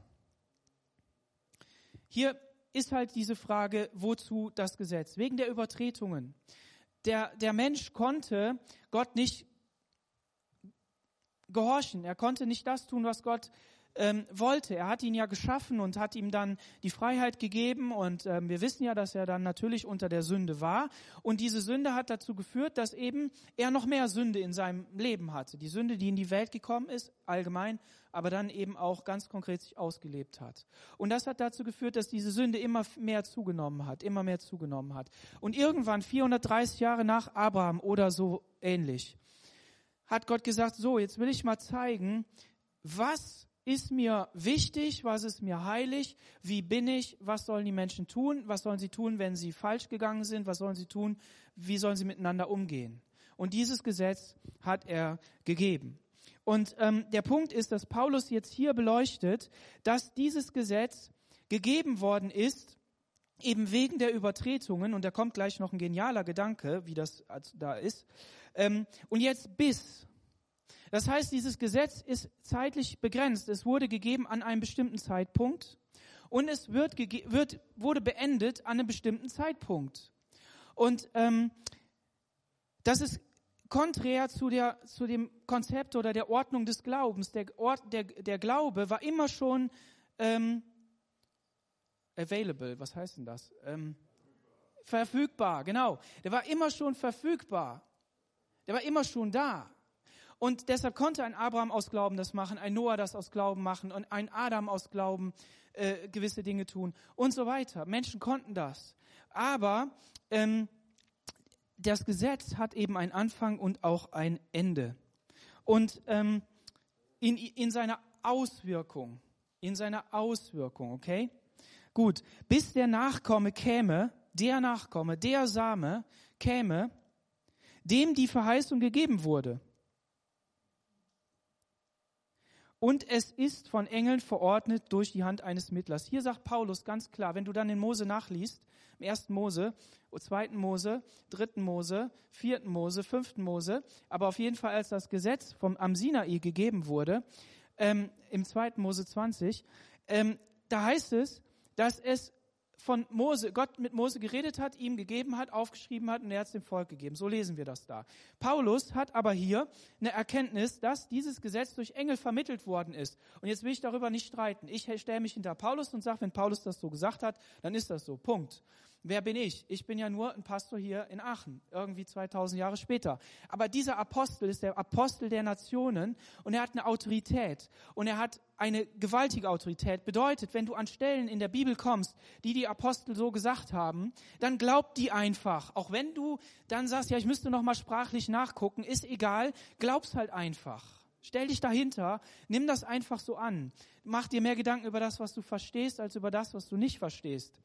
Hier ist halt diese Frage, wozu das Gesetz? Wegen der Übertretungen. Der, der Mensch konnte Gott nicht gehorchen. Er konnte nicht das tun, was Gott ähm, wollte. Er hat ihn ja geschaffen und hat ihm dann die Freiheit gegeben und ähm, wir wissen ja, dass er dann natürlich unter der Sünde war und diese Sünde hat dazu geführt, dass eben er noch mehr Sünde in seinem Leben hatte. Die Sünde, die in die Welt gekommen ist, allgemein, aber dann eben auch ganz konkret sich ausgelebt hat. Und das hat dazu geführt, dass diese Sünde immer mehr zugenommen hat, immer mehr zugenommen hat. Und irgendwann 430 Jahre nach Abraham oder so ähnlich hat Gott gesagt, so, jetzt will ich mal zeigen, was ist mir wichtig, was ist mir heilig, wie bin ich, was sollen die Menschen tun, was sollen sie tun, wenn sie falsch gegangen sind, was sollen sie tun, wie sollen sie miteinander umgehen. Und dieses Gesetz hat er gegeben. Und ähm, der Punkt ist, dass Paulus jetzt hier beleuchtet, dass dieses Gesetz gegeben worden ist, eben wegen der Übertretungen, und da kommt gleich noch ein genialer Gedanke, wie das da ist, ähm, und jetzt bis. Das heißt, dieses Gesetz ist zeitlich begrenzt. Es wurde gegeben an einem bestimmten Zeitpunkt und es wird, wird wurde beendet an einem bestimmten Zeitpunkt. Und ähm, das ist konträr zu, der, zu dem Konzept oder der Ordnung des Glaubens. Der, Ort, der, der Glaube war immer schon ähm, available. Was heißt denn das? Ähm, verfügbar, genau. Der war immer schon verfügbar. Der war immer schon da. Und deshalb konnte ein Abraham aus Glauben das machen, ein Noah das aus Glauben machen und ein Adam aus Glauben äh, gewisse Dinge tun und so weiter. Menschen konnten das. Aber ähm, das Gesetz hat eben einen Anfang und auch ein Ende. Und ähm, in, in seiner Auswirkung, in seiner Auswirkung, okay? Gut, bis der Nachkomme käme, der Nachkomme, der Same käme, dem die Verheißung gegeben wurde. Und es ist von Engeln verordnet durch die Hand eines Mittlers. Hier sagt Paulus ganz klar, wenn du dann in Mose nachliest, im ersten Mose, zweiten Mose, dritten Mose, vierten Mose, fünften Mose, aber auf jeden Fall als das Gesetz vom am Sinai gegeben wurde, ähm, im zweiten Mose 20, ähm, da heißt es, dass es von Mose, Gott mit Mose geredet hat, ihm gegeben hat, aufgeschrieben hat und er hat es dem Volk gegeben. So lesen wir das da. Paulus hat aber hier eine Erkenntnis, dass dieses Gesetz durch Engel vermittelt worden ist. Und jetzt will ich darüber nicht streiten. Ich stelle mich hinter Paulus und sage, wenn Paulus das so gesagt hat, dann ist das so. Punkt. Wer bin ich? Ich bin ja nur ein Pastor hier in Aachen, irgendwie 2000 Jahre später. Aber dieser Apostel ist der Apostel der Nationen und er hat eine Autorität und er hat eine gewaltige Autorität. Bedeutet, wenn du an Stellen in der Bibel kommst, die die Apostel so gesagt haben, dann glaub die einfach. Auch wenn du dann sagst, ja, ich müsste noch mal sprachlich nachgucken, ist egal, glaub's halt einfach. Stell dich dahinter, nimm das einfach so an. Mach dir mehr Gedanken über das, was du verstehst, als über das, was du nicht verstehst.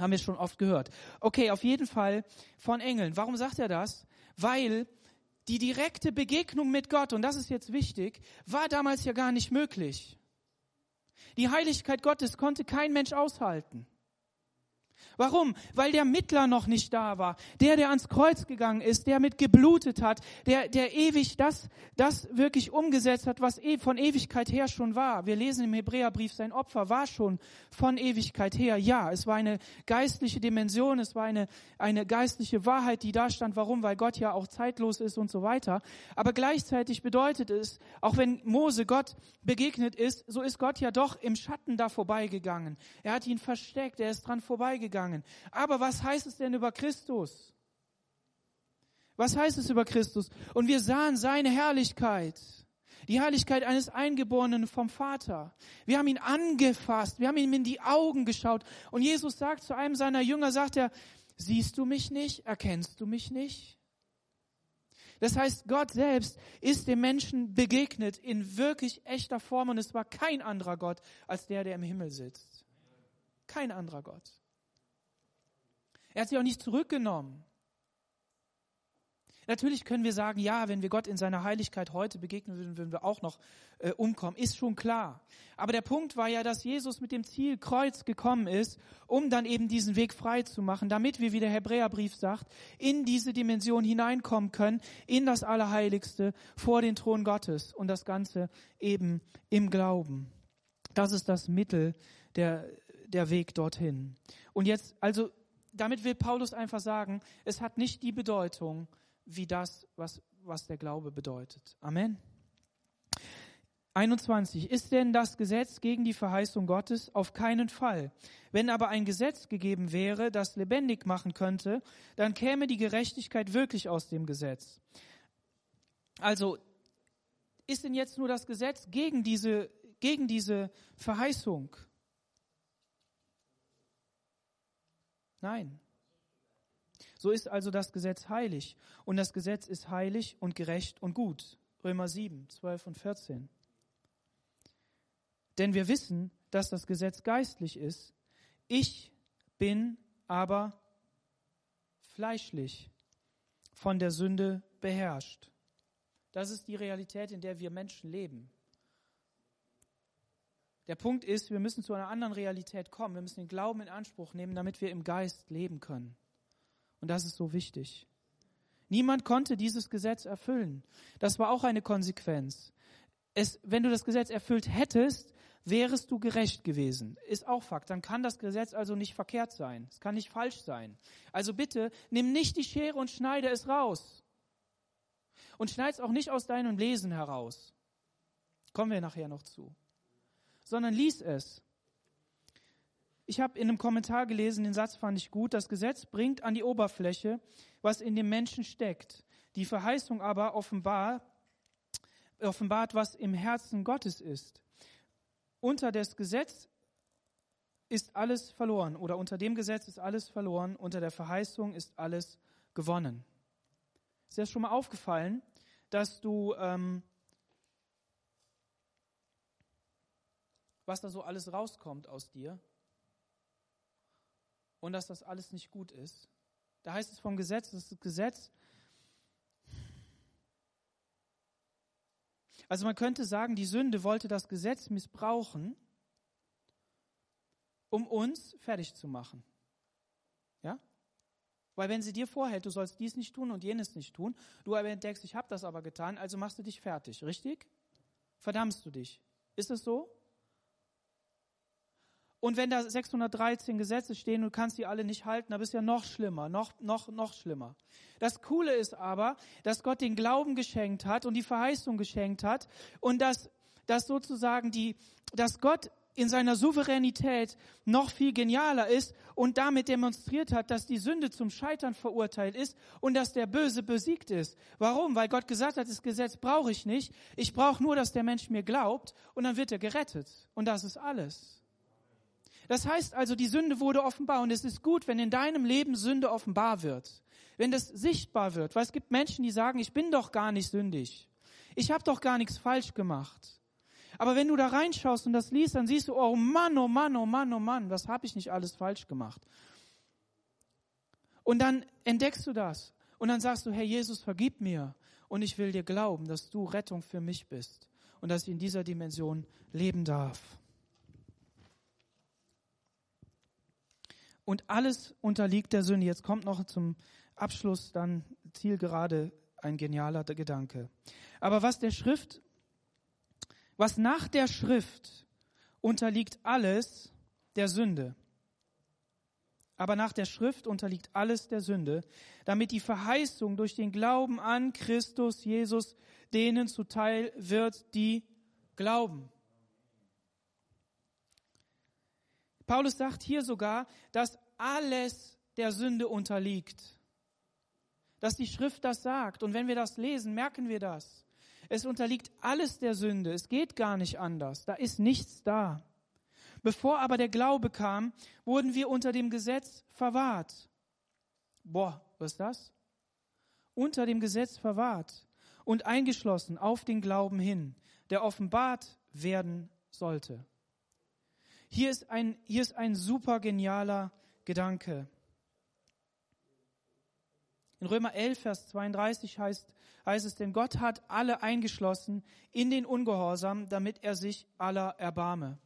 Haben wir schon oft gehört. Okay, auf jeden Fall von Engeln. Warum sagt er das? Weil die direkte Begegnung mit Gott, und das ist jetzt wichtig, war damals ja gar nicht möglich. Die Heiligkeit Gottes konnte kein Mensch aushalten. Warum? Weil der Mittler noch nicht da war. Der, der ans Kreuz gegangen ist, der mit geblutet hat, der, der ewig das, das wirklich umgesetzt hat, was e, von Ewigkeit her schon war. Wir lesen im Hebräerbrief, sein Opfer war schon von Ewigkeit her. Ja, es war eine geistliche Dimension, es war eine, eine geistliche Wahrheit, die da stand. Warum? Weil Gott ja auch zeitlos ist und so weiter. Aber gleichzeitig bedeutet es, auch wenn Mose Gott begegnet ist, so ist Gott ja doch im Schatten da vorbeigegangen. Er hat ihn versteckt, er ist dran vorbeigegangen gegangen. Aber was heißt es denn über Christus? Was heißt es über Christus? Und wir sahen seine Herrlichkeit. Die Herrlichkeit eines Eingeborenen vom Vater. Wir haben ihn angefasst. Wir haben ihm in die Augen geschaut. Und Jesus sagt zu einem seiner Jünger, sagt er, siehst du mich nicht? Erkennst du mich nicht? Das heißt, Gott selbst ist dem Menschen begegnet in wirklich echter Form und es war kein anderer Gott als der, der im Himmel sitzt. Kein anderer Gott. Er hat sie auch nicht zurückgenommen. Natürlich können wir sagen, ja, wenn wir Gott in seiner Heiligkeit heute begegnen würden, würden wir auch noch äh, umkommen. Ist schon klar. Aber der Punkt war ja, dass Jesus mit dem Ziel Kreuz gekommen ist, um dann eben diesen Weg frei zu machen, damit wir, wie der Hebräerbrief sagt, in diese Dimension hineinkommen können, in das Allerheiligste, vor den Thron Gottes und das Ganze eben im Glauben. Das ist das Mittel, der, der Weg dorthin. Und jetzt, also damit will Paulus einfach sagen, es hat nicht die Bedeutung wie das, was, was der Glaube bedeutet. Amen. 21. Ist denn das Gesetz gegen die Verheißung Gottes? Auf keinen Fall. Wenn aber ein Gesetz gegeben wäre, das lebendig machen könnte, dann käme die Gerechtigkeit wirklich aus dem Gesetz. Also, ist denn jetzt nur das Gesetz gegen diese, gegen diese Verheißung? Nein. So ist also das Gesetz heilig. Und das Gesetz ist heilig und gerecht und gut. Römer 7, 12 und 14. Denn wir wissen, dass das Gesetz geistlich ist. Ich bin aber fleischlich, von der Sünde beherrscht. Das ist die Realität, in der wir Menschen leben. Der Punkt ist, wir müssen zu einer anderen Realität kommen. Wir müssen den Glauben in Anspruch nehmen, damit wir im Geist leben können. Und das ist so wichtig. Niemand konnte dieses Gesetz erfüllen. Das war auch eine Konsequenz. Es, wenn du das Gesetz erfüllt hättest, wärest du gerecht gewesen. Ist auch Fakt. Dann kann das Gesetz also nicht verkehrt sein. Es kann nicht falsch sein. Also bitte, nimm nicht die Schere und schneide es raus. Und schneid es auch nicht aus deinem Lesen heraus. Kommen wir nachher noch zu sondern lies es. Ich habe in einem Kommentar gelesen, den Satz fand ich gut, das Gesetz bringt an die Oberfläche, was in dem Menschen steckt. Die Verheißung aber offenbar, offenbart, was im Herzen Gottes ist. Unter das Gesetz ist alles verloren oder unter dem Gesetz ist alles verloren, unter der Verheißung ist alles gewonnen. Ist dir das schon mal aufgefallen, dass du ähm, was da so alles rauskommt aus dir und dass das alles nicht gut ist. Da heißt es vom Gesetz, das Gesetz. Also man könnte sagen, die Sünde wollte das Gesetz missbrauchen, um uns fertig zu machen. Ja? Weil wenn sie dir vorhält, du sollst dies nicht tun und jenes nicht tun, du aber entdeckst, ich habe das aber getan, also machst du dich fertig, richtig? Verdammst du dich. Ist es so? Und wenn da 613 Gesetze stehen, du kannst die alle nicht halten, dann bist du ja noch schlimmer, noch, noch, noch schlimmer. Das Coole ist aber, dass Gott den Glauben geschenkt hat und die Verheißung geschenkt hat und dass, dass sozusagen die, dass Gott in seiner Souveränität noch viel genialer ist und damit demonstriert hat, dass die Sünde zum Scheitern verurteilt ist und dass der Böse besiegt ist. Warum? Weil Gott gesagt hat, das Gesetz brauche ich nicht. Ich brauche nur, dass der Mensch mir glaubt und dann wird er gerettet. Und das ist alles. Das heißt also, die Sünde wurde offenbar und es ist gut, wenn in deinem Leben Sünde offenbar wird. Wenn das sichtbar wird. Weil es gibt Menschen, die sagen, ich bin doch gar nicht sündig. Ich habe doch gar nichts falsch gemacht. Aber wenn du da reinschaust und das liest, dann siehst du, oh Mann, oh Mann, oh Mann, oh Mann, was habe ich nicht alles falsch gemacht? Und dann entdeckst du das. Und dann sagst du, Herr Jesus, vergib mir. Und ich will dir glauben, dass du Rettung für mich bist. Und dass ich in dieser Dimension leben darf. Und alles unterliegt der Sünde. Jetzt kommt noch zum Abschluss dann zielgerade ein genialer Gedanke. Aber was der Schrift, was nach der Schrift unterliegt alles der Sünde. Aber nach der Schrift unterliegt alles der Sünde, damit die Verheißung durch den Glauben an Christus Jesus denen zuteil wird, die glauben. Paulus sagt hier sogar, dass alles der Sünde unterliegt. Dass die Schrift das sagt. Und wenn wir das lesen, merken wir das. Es unterliegt alles der Sünde. Es geht gar nicht anders. Da ist nichts da. Bevor aber der Glaube kam, wurden wir unter dem Gesetz verwahrt. Boah, was ist das? Unter dem Gesetz verwahrt und eingeschlossen auf den Glauben hin, der offenbart werden sollte. Hier ist ein, hier ist ein super genialer Gedanke. In Römer 11, Vers 32 heißt, heißt es, denn Gott hat alle eingeschlossen in den Ungehorsam, damit er sich aller erbarme.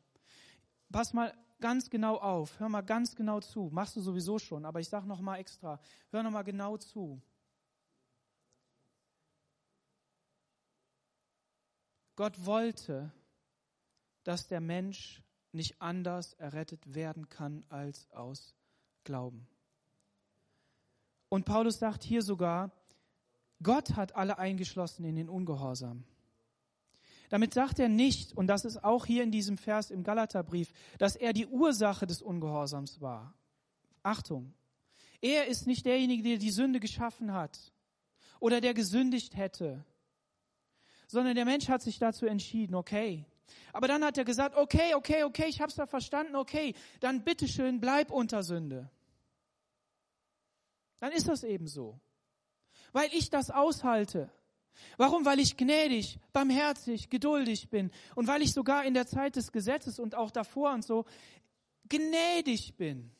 Pass mal ganz genau auf, hör mal ganz genau zu. Machst du sowieso schon, aber ich sag noch mal extra. Hör noch mal genau zu. Gott wollte, dass der Mensch nicht anders errettet werden kann als aus Glauben. Und Paulus sagt hier sogar, Gott hat alle eingeschlossen in den Ungehorsam. Damit sagt er nicht, und das ist auch hier in diesem Vers im Galaterbrief, dass er die Ursache des Ungehorsams war. Achtung, er ist nicht derjenige, der die Sünde geschaffen hat oder der gesündigt hätte, sondern der Mensch hat sich dazu entschieden, okay, aber dann hat er gesagt, okay, okay, okay, ich hab's da verstanden, okay, dann bitteschön, bleib unter Sünde. Dann ist das eben so. Weil ich das aushalte. Warum? Weil ich gnädig, barmherzig, geduldig bin und weil ich sogar in der Zeit des Gesetzes und auch davor und so gnädig bin.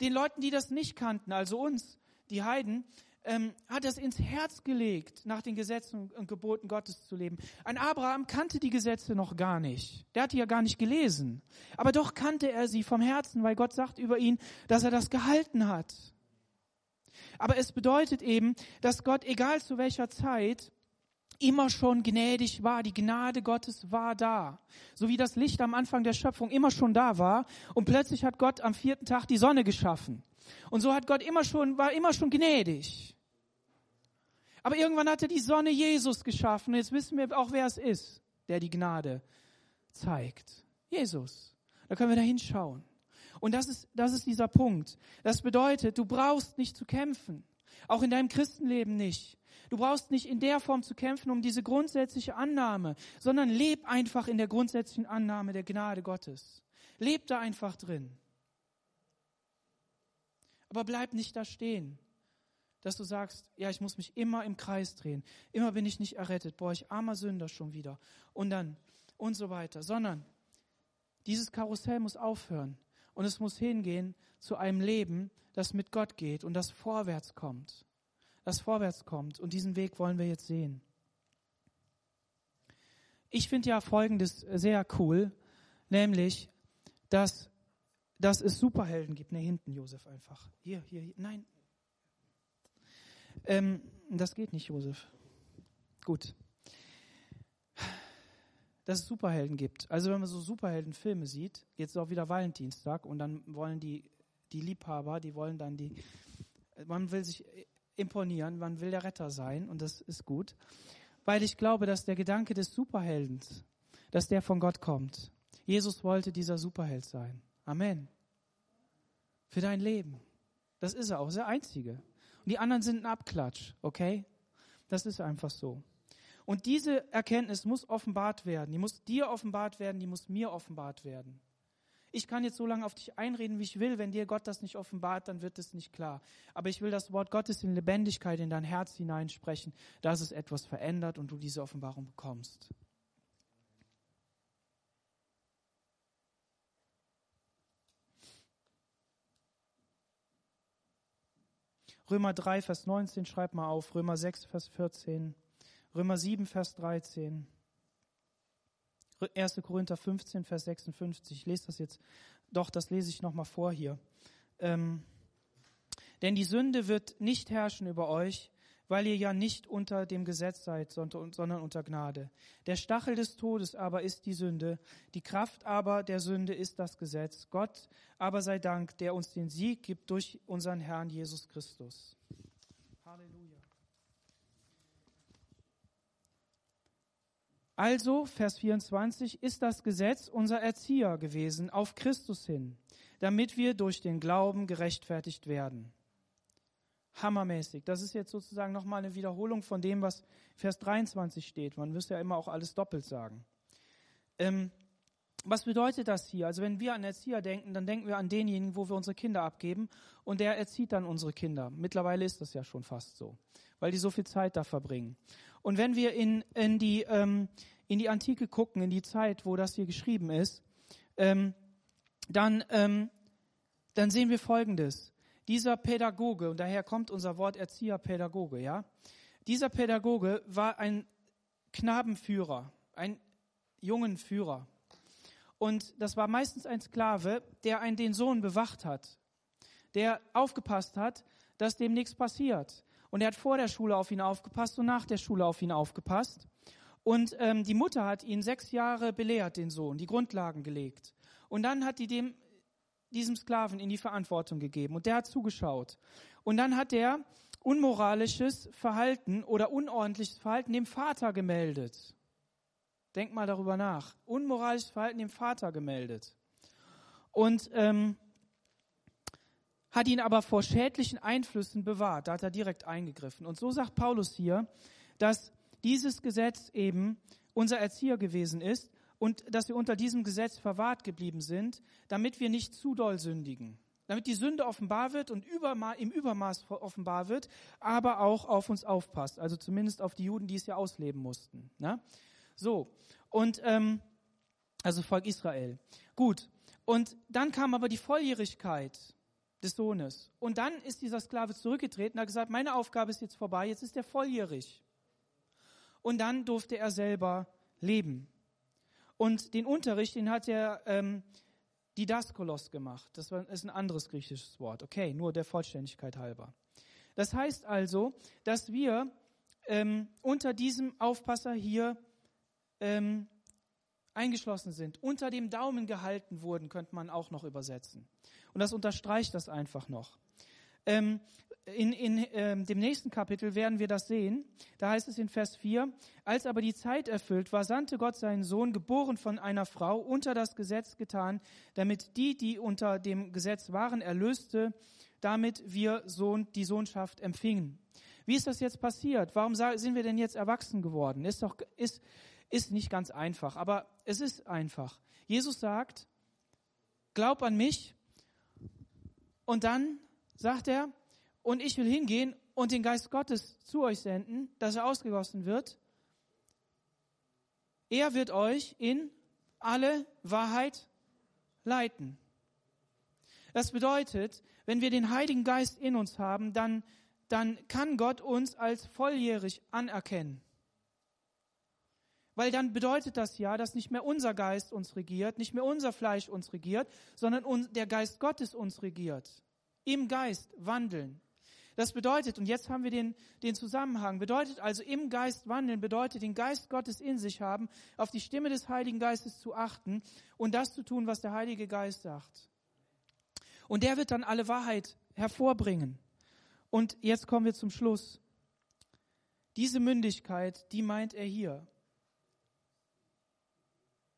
Den Leuten, die das nicht kannten, also uns, die Heiden, ähm, hat es ins Herz gelegt, nach den Gesetzen und Geboten Gottes zu leben. Ein Abraham kannte die Gesetze noch gar nicht. Der hatte ja gar nicht gelesen. Aber doch kannte er sie vom Herzen, weil Gott sagt über ihn, dass er das gehalten hat. Aber es bedeutet eben, dass Gott, egal zu welcher Zeit, immer schon gnädig war. Die Gnade Gottes war da. So wie das Licht am Anfang der Schöpfung immer schon da war. Und plötzlich hat Gott am vierten Tag die Sonne geschaffen. Und so hat Gott immer schon, war immer schon gnädig. Aber irgendwann hat er die Sonne Jesus geschaffen. Und jetzt wissen wir auch, wer es ist, der die Gnade zeigt. Jesus. Da können wir da hinschauen. Und das ist, das ist dieser Punkt. Das bedeutet, du brauchst nicht zu kämpfen. Auch in deinem Christenleben nicht. Du brauchst nicht in der Form zu kämpfen um diese grundsätzliche Annahme, sondern leb einfach in der grundsätzlichen Annahme der Gnade Gottes. Leb da einfach drin. Aber bleib nicht da stehen, dass du sagst, ja, ich muss mich immer im Kreis drehen. Immer bin ich nicht errettet. Boah, ich armer Sünder schon wieder. Und dann und so weiter. Sondern dieses Karussell muss aufhören. Und es muss hingehen zu einem Leben, das mit Gott geht und das vorwärts kommt. Das vorwärts kommt. Und diesen Weg wollen wir jetzt sehen. Ich finde ja Folgendes sehr cool, nämlich, dass, dass es Superhelden gibt. Ne, hinten, Josef, einfach. Hier, hier, hier. nein. Ähm, das geht nicht, Josef. Gut dass es Superhelden gibt. Also wenn man so Superheldenfilme sieht, jetzt ist auch wieder Valentinstag und dann wollen die, die Liebhaber, die wollen dann die, man will sich imponieren, man will der Retter sein und das ist gut. Weil ich glaube, dass der Gedanke des Superheldens, dass der von Gott kommt. Jesus wollte dieser Superheld sein. Amen. Für dein Leben. Das ist er auch, der Einzige. Und die anderen sind ein Abklatsch, okay? Das ist einfach so. Und diese Erkenntnis muss offenbart werden. Die muss dir offenbart werden, die muss mir offenbart werden. Ich kann jetzt so lange auf dich einreden, wie ich will. Wenn dir Gott das nicht offenbart, dann wird es nicht klar. Aber ich will das Wort Gottes in Lebendigkeit in dein Herz hineinsprechen, dass es etwas verändert und du diese Offenbarung bekommst. Römer 3, Vers 19, schreib mal auf. Römer 6, Vers 14. Römer 7, Vers 13. 1. Korinther 15, Vers 56. Ich lese das jetzt doch, das lese ich nochmal vor hier. Ähm, denn die Sünde wird nicht herrschen über euch, weil ihr ja nicht unter dem Gesetz seid, sondern unter Gnade. Der Stachel des Todes aber ist die Sünde, die Kraft aber der Sünde ist das Gesetz. Gott aber sei Dank, der uns den Sieg gibt durch unseren Herrn Jesus Christus. Halleluja. Also, Vers 24, ist das Gesetz unser Erzieher gewesen auf Christus hin, damit wir durch den Glauben gerechtfertigt werden hammermäßig. Das ist jetzt sozusagen nochmal eine Wiederholung von dem, was Vers 23 steht. Man müsste ja immer auch alles doppelt sagen. Ähm, was bedeutet das hier? Also wenn wir an Erzieher denken, dann denken wir an denjenigen, wo wir unsere Kinder abgeben und der erzieht dann unsere Kinder. Mittlerweile ist das ja schon fast so, weil die so viel Zeit da verbringen. Und wenn wir in, in, die, ähm, in die Antike gucken, in die Zeit, wo das hier geschrieben ist, ähm, dann, ähm, dann sehen wir Folgendes dieser Pädagoge, und daher kommt unser Wort Erzieher, Pädagoge, ja, dieser Pädagoge war ein Knabenführer, ein jungen Führer. Und das war meistens ein Sklave, der einen den Sohn bewacht hat, der aufgepasst hat, dass dem nichts passiert. Und er hat vor der Schule auf ihn aufgepasst und nach der Schule auf ihn aufgepasst. Und ähm, die Mutter hat ihn sechs Jahre belehrt, den Sohn, die Grundlagen gelegt. Und dann hat die dem diesem Sklaven in die Verantwortung gegeben und der hat zugeschaut. Und dann hat er unmoralisches Verhalten oder unordentliches Verhalten dem Vater gemeldet. Denk mal darüber nach. Unmoralisches Verhalten dem Vater gemeldet. Und ähm, hat ihn aber vor schädlichen Einflüssen bewahrt. Da hat er direkt eingegriffen. Und so sagt Paulus hier, dass dieses Gesetz eben unser Erzieher gewesen ist und dass wir unter diesem Gesetz verwahrt geblieben sind, damit wir nicht zu doll sündigen. Damit die Sünde offenbar wird und im Übermaß offenbar wird, aber auch auf uns aufpasst. Also zumindest auf die Juden, die es ja ausleben mussten. Ne? So, und ähm, also Volk Israel. Gut, und dann kam aber die Volljährigkeit des Sohnes. Und dann ist dieser Sklave zurückgetreten hat gesagt, meine Aufgabe ist jetzt vorbei, jetzt ist er volljährig. Und dann durfte er selber leben. Und den Unterricht, den hat er ähm, Didaskolos gemacht. Das ist ein anderes griechisches Wort. Okay, nur der Vollständigkeit halber. Das heißt also, dass wir ähm, unter diesem Aufpasser hier ähm, eingeschlossen sind, unter dem Daumen gehalten wurden, könnte man auch noch übersetzen. Und das unterstreicht das einfach noch. Ähm, in, in ähm, dem nächsten Kapitel werden wir das sehen. Da heißt es in Vers 4, als aber die Zeit erfüllt war, sandte Gott seinen Sohn, geboren von einer Frau, unter das Gesetz getan, damit die, die unter dem Gesetz waren, erlöste, damit wir Sohn, die Sohnschaft empfingen. Wie ist das jetzt passiert? Warum sind wir denn jetzt erwachsen geworden? Ist doch, ist, ist nicht ganz einfach, aber es ist einfach. Jesus sagt, glaub an mich und dann sagt er, und ich will hingehen und den Geist Gottes zu euch senden, dass er ausgegossen wird. Er wird euch in alle Wahrheit leiten. Das bedeutet, wenn wir den Heiligen Geist in uns haben, dann, dann kann Gott uns als volljährig anerkennen. Weil dann bedeutet das ja, dass nicht mehr unser Geist uns regiert, nicht mehr unser Fleisch uns regiert, sondern der Geist Gottes uns regiert. Im Geist wandeln. Das bedeutet, und jetzt haben wir den, den Zusammenhang, bedeutet also im Geist wandeln, bedeutet den Geist Gottes in sich haben, auf die Stimme des Heiligen Geistes zu achten und das zu tun, was der Heilige Geist sagt. Und der wird dann alle Wahrheit hervorbringen. Und jetzt kommen wir zum Schluss. Diese Mündigkeit, die meint er hier.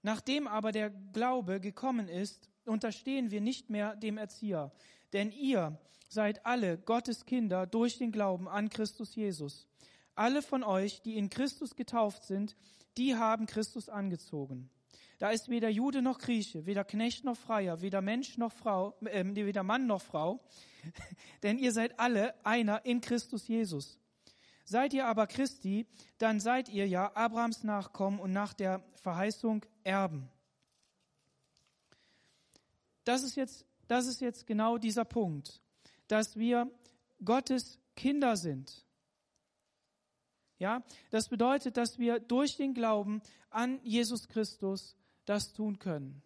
Nachdem aber der Glaube gekommen ist, unterstehen wir nicht mehr dem Erzieher. Denn ihr seid alle Gottes Kinder durch den Glauben an Christus Jesus. Alle von euch, die in Christus getauft sind, die haben Christus angezogen. Da ist weder Jude noch Grieche, weder Knecht noch Freier, weder Mensch noch Frau, äh, weder Mann noch Frau, denn ihr seid alle einer in Christus Jesus. Seid ihr aber Christi, dann seid ihr ja Abrahams Nachkommen und nach der Verheißung Erben. Das ist jetzt, das ist jetzt genau dieser Punkt, dass wir Gottes Kinder sind. Ja, das bedeutet, dass wir durch den Glauben an Jesus Christus das tun können.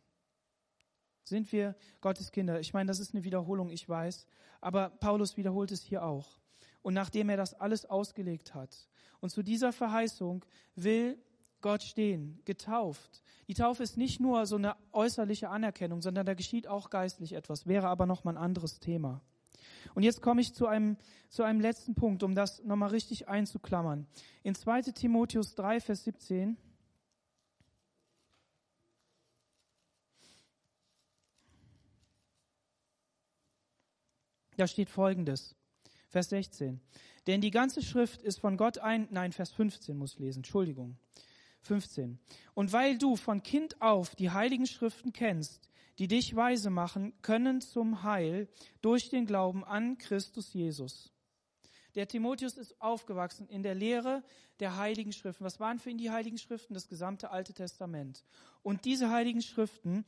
Sind wir Gottes Kinder? Ich meine, das ist eine Wiederholung, ich weiß. Aber Paulus wiederholt es hier auch. Und nachdem er das alles ausgelegt hat und zu dieser Verheißung will Gott stehen, getauft. Die Taufe ist nicht nur so eine äußerliche Anerkennung, sondern da geschieht auch geistlich etwas, wäre aber nochmal ein anderes Thema. Und jetzt komme ich zu einem, zu einem letzten Punkt, um das nochmal richtig einzuklammern. In 2 Timotheus 3, Vers 17 Da steht Folgendes. Vers 16. Denn die ganze Schrift ist von Gott ein, nein, Vers 15 muss ich lesen, Entschuldigung. 15. Und weil du von Kind auf die heiligen Schriften kennst, die dich weise machen, können zum Heil durch den Glauben an Christus Jesus. Der Timotheus ist aufgewachsen in der Lehre der heiligen Schriften. Was waren für ihn die heiligen Schriften? Das gesamte Alte Testament. Und diese heiligen Schriften,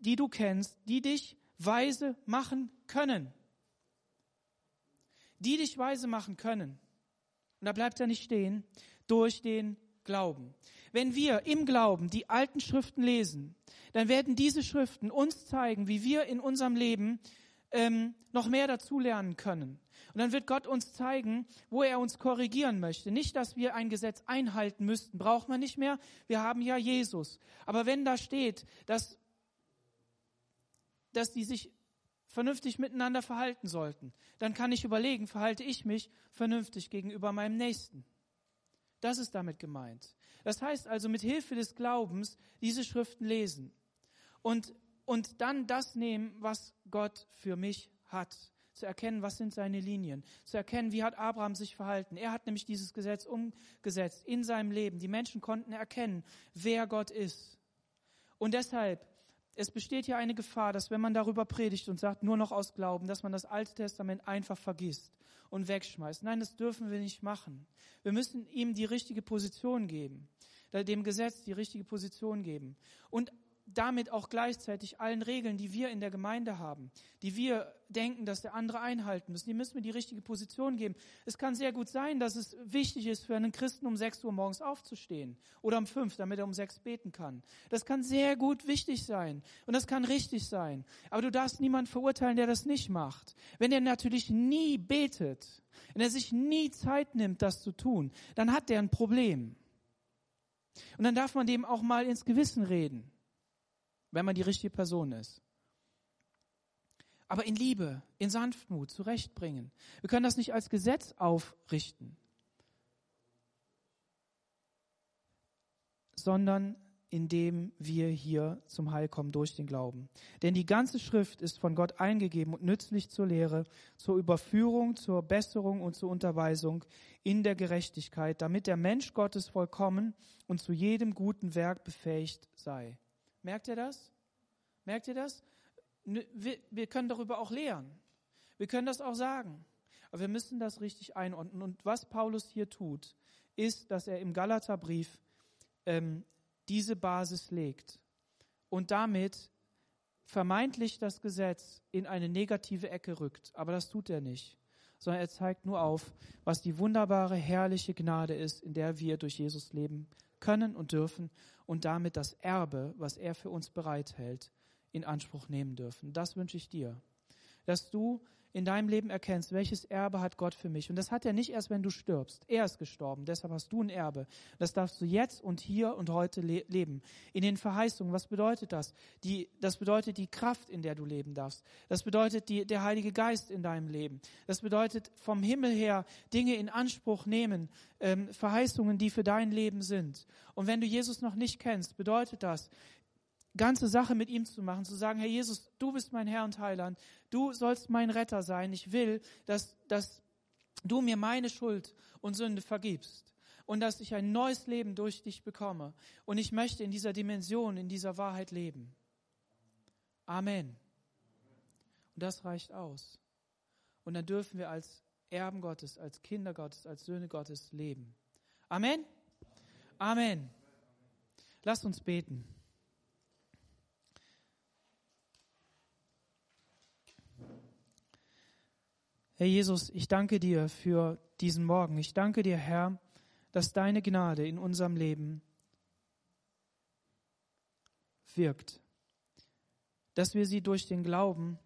die du kennst, die dich weise machen können die dich weise machen können. Und da bleibt er nicht stehen, durch den Glauben. Wenn wir im Glauben die alten Schriften lesen, dann werden diese Schriften uns zeigen, wie wir in unserem Leben ähm, noch mehr dazulernen können. Und dann wird Gott uns zeigen, wo er uns korrigieren möchte. Nicht, dass wir ein Gesetz einhalten müssten, braucht man nicht mehr. Wir haben ja Jesus. Aber wenn da steht, dass, dass die sich vernünftig miteinander verhalten sollten, dann kann ich überlegen, verhalte ich mich vernünftig gegenüber meinem Nächsten. Das ist damit gemeint. Das heißt also, mit Hilfe des Glaubens diese Schriften lesen und, und dann das nehmen, was Gott für mich hat. Zu erkennen, was sind seine Linien. Zu erkennen, wie hat Abraham sich verhalten. Er hat nämlich dieses Gesetz umgesetzt in seinem Leben. Die Menschen konnten erkennen, wer Gott ist. Und deshalb es besteht ja eine Gefahr, dass wenn man darüber predigt und sagt, nur noch aus Glauben, dass man das Alte Testament einfach vergisst und wegschmeißt. Nein, das dürfen wir nicht machen. Wir müssen ihm die richtige Position geben, dem Gesetz die richtige Position geben. Und damit auch gleichzeitig allen Regeln, die wir in der Gemeinde haben, die wir denken, dass der andere einhalten müssen, die müssen wir die richtige Position geben. Es kann sehr gut sein, dass es wichtig ist für einen Christen, um 6 Uhr morgens aufzustehen oder um 5, damit er um 6 beten kann. Das kann sehr gut wichtig sein und das kann richtig sein. Aber du darfst niemand verurteilen, der das nicht macht. Wenn er natürlich nie betet, wenn er sich nie Zeit nimmt, das zu tun, dann hat der ein Problem. Und dann darf man dem auch mal ins Gewissen reden wenn man die richtige Person ist. Aber in Liebe, in Sanftmut zurechtbringen. Wir können das nicht als Gesetz aufrichten, sondern indem wir hier zum Heil kommen durch den Glauben. Denn die ganze Schrift ist von Gott eingegeben und nützlich zur Lehre, zur Überführung, zur Besserung und zur Unterweisung in der Gerechtigkeit, damit der Mensch Gottes vollkommen und zu jedem guten Werk befähigt sei. Merkt ihr das? Merkt ihr das? Wir, wir können darüber auch lehren. Wir können das auch sagen. Aber wir müssen das richtig einordnen. Und was Paulus hier tut, ist, dass er im Galaterbrief ähm, diese Basis legt und damit vermeintlich das Gesetz in eine negative Ecke rückt. Aber das tut er nicht, sondern er zeigt nur auf, was die wunderbare, herrliche Gnade ist, in der wir durch Jesus leben können und dürfen und damit das Erbe, was er für uns bereithält, in Anspruch nehmen dürfen. Das wünsche ich dir, dass du in deinem Leben erkennst, welches Erbe hat Gott für mich. Und das hat er nicht erst, wenn du stirbst. Er ist gestorben, deshalb hast du ein Erbe. Das darfst du jetzt und hier und heute le leben. In den Verheißungen, was bedeutet das? Die, das bedeutet die Kraft, in der du leben darfst. Das bedeutet die, der Heilige Geist in deinem Leben. Das bedeutet vom Himmel her Dinge in Anspruch nehmen, ähm, Verheißungen, die für dein Leben sind. Und wenn du Jesus noch nicht kennst, bedeutet das, ganze Sache mit ihm zu machen, zu sagen, Herr Jesus, du bist mein Herr und Heiland, du sollst mein Retter sein. Ich will, dass, dass du mir meine Schuld und Sünde vergibst und dass ich ein neues Leben durch dich bekomme. Und ich möchte in dieser Dimension, in dieser Wahrheit leben. Amen. Und das reicht aus. Und dann dürfen wir als Erben Gottes, als Kinder Gottes, als Söhne Gottes leben. Amen. Amen. Lasst uns beten. Herr Jesus, ich danke dir für diesen Morgen. Ich danke dir, Herr, dass deine Gnade in unserem Leben wirkt. dass wir sie durch den Glauben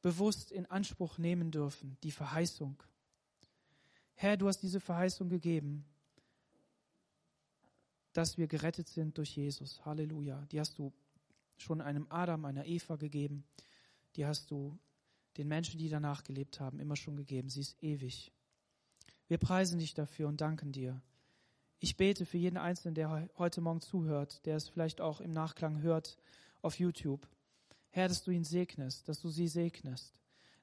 bewusst in Anspruch nehmen dürfen, die Verheißung. Herr, du hast diese Verheißung gegeben, dass wir gerettet sind durch Jesus. Halleluja. Die hast du schon einem Adam, einer Eva gegeben. Die hast du den Menschen, die danach gelebt haben, immer schon gegeben. Sie ist ewig. Wir preisen dich dafür und danken dir. Ich bete für jeden Einzelnen, der heute Morgen zuhört, der es vielleicht auch im Nachklang hört auf YouTube. Herr, dass du ihn segnest, dass du sie segnest,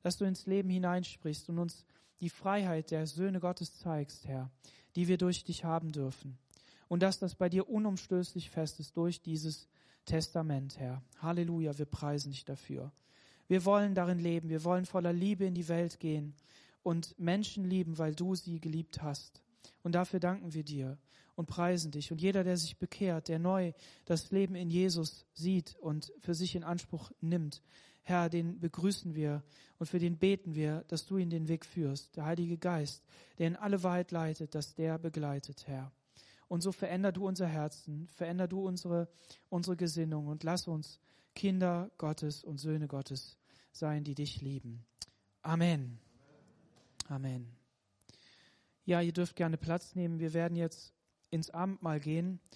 dass du ins Leben hineinsprichst und uns die Freiheit der Söhne Gottes zeigst, Herr, die wir durch dich haben dürfen. Und dass das bei dir unumstößlich fest ist durch dieses Testament, Herr. Halleluja, wir preisen dich dafür. Wir wollen darin leben, wir wollen voller Liebe in die Welt gehen und Menschen lieben, weil du sie geliebt hast. Und dafür danken wir dir und preisen dich. Und jeder, der sich bekehrt, der neu das Leben in Jesus sieht und für sich in Anspruch nimmt, Herr, den begrüßen wir und für den beten wir, dass du ihn den Weg führst. Der Heilige Geist, der in alle Wahrheit leitet, dass der begleitet, Herr. Und so veränder du unser Herzen, veränder du unsere, unsere Gesinnung und lass uns Kinder Gottes und Söhne Gottes sein, die dich lieben. Amen. Amen. Ja, ihr dürft gerne Platz nehmen. Wir werden jetzt ins Abendmahl gehen.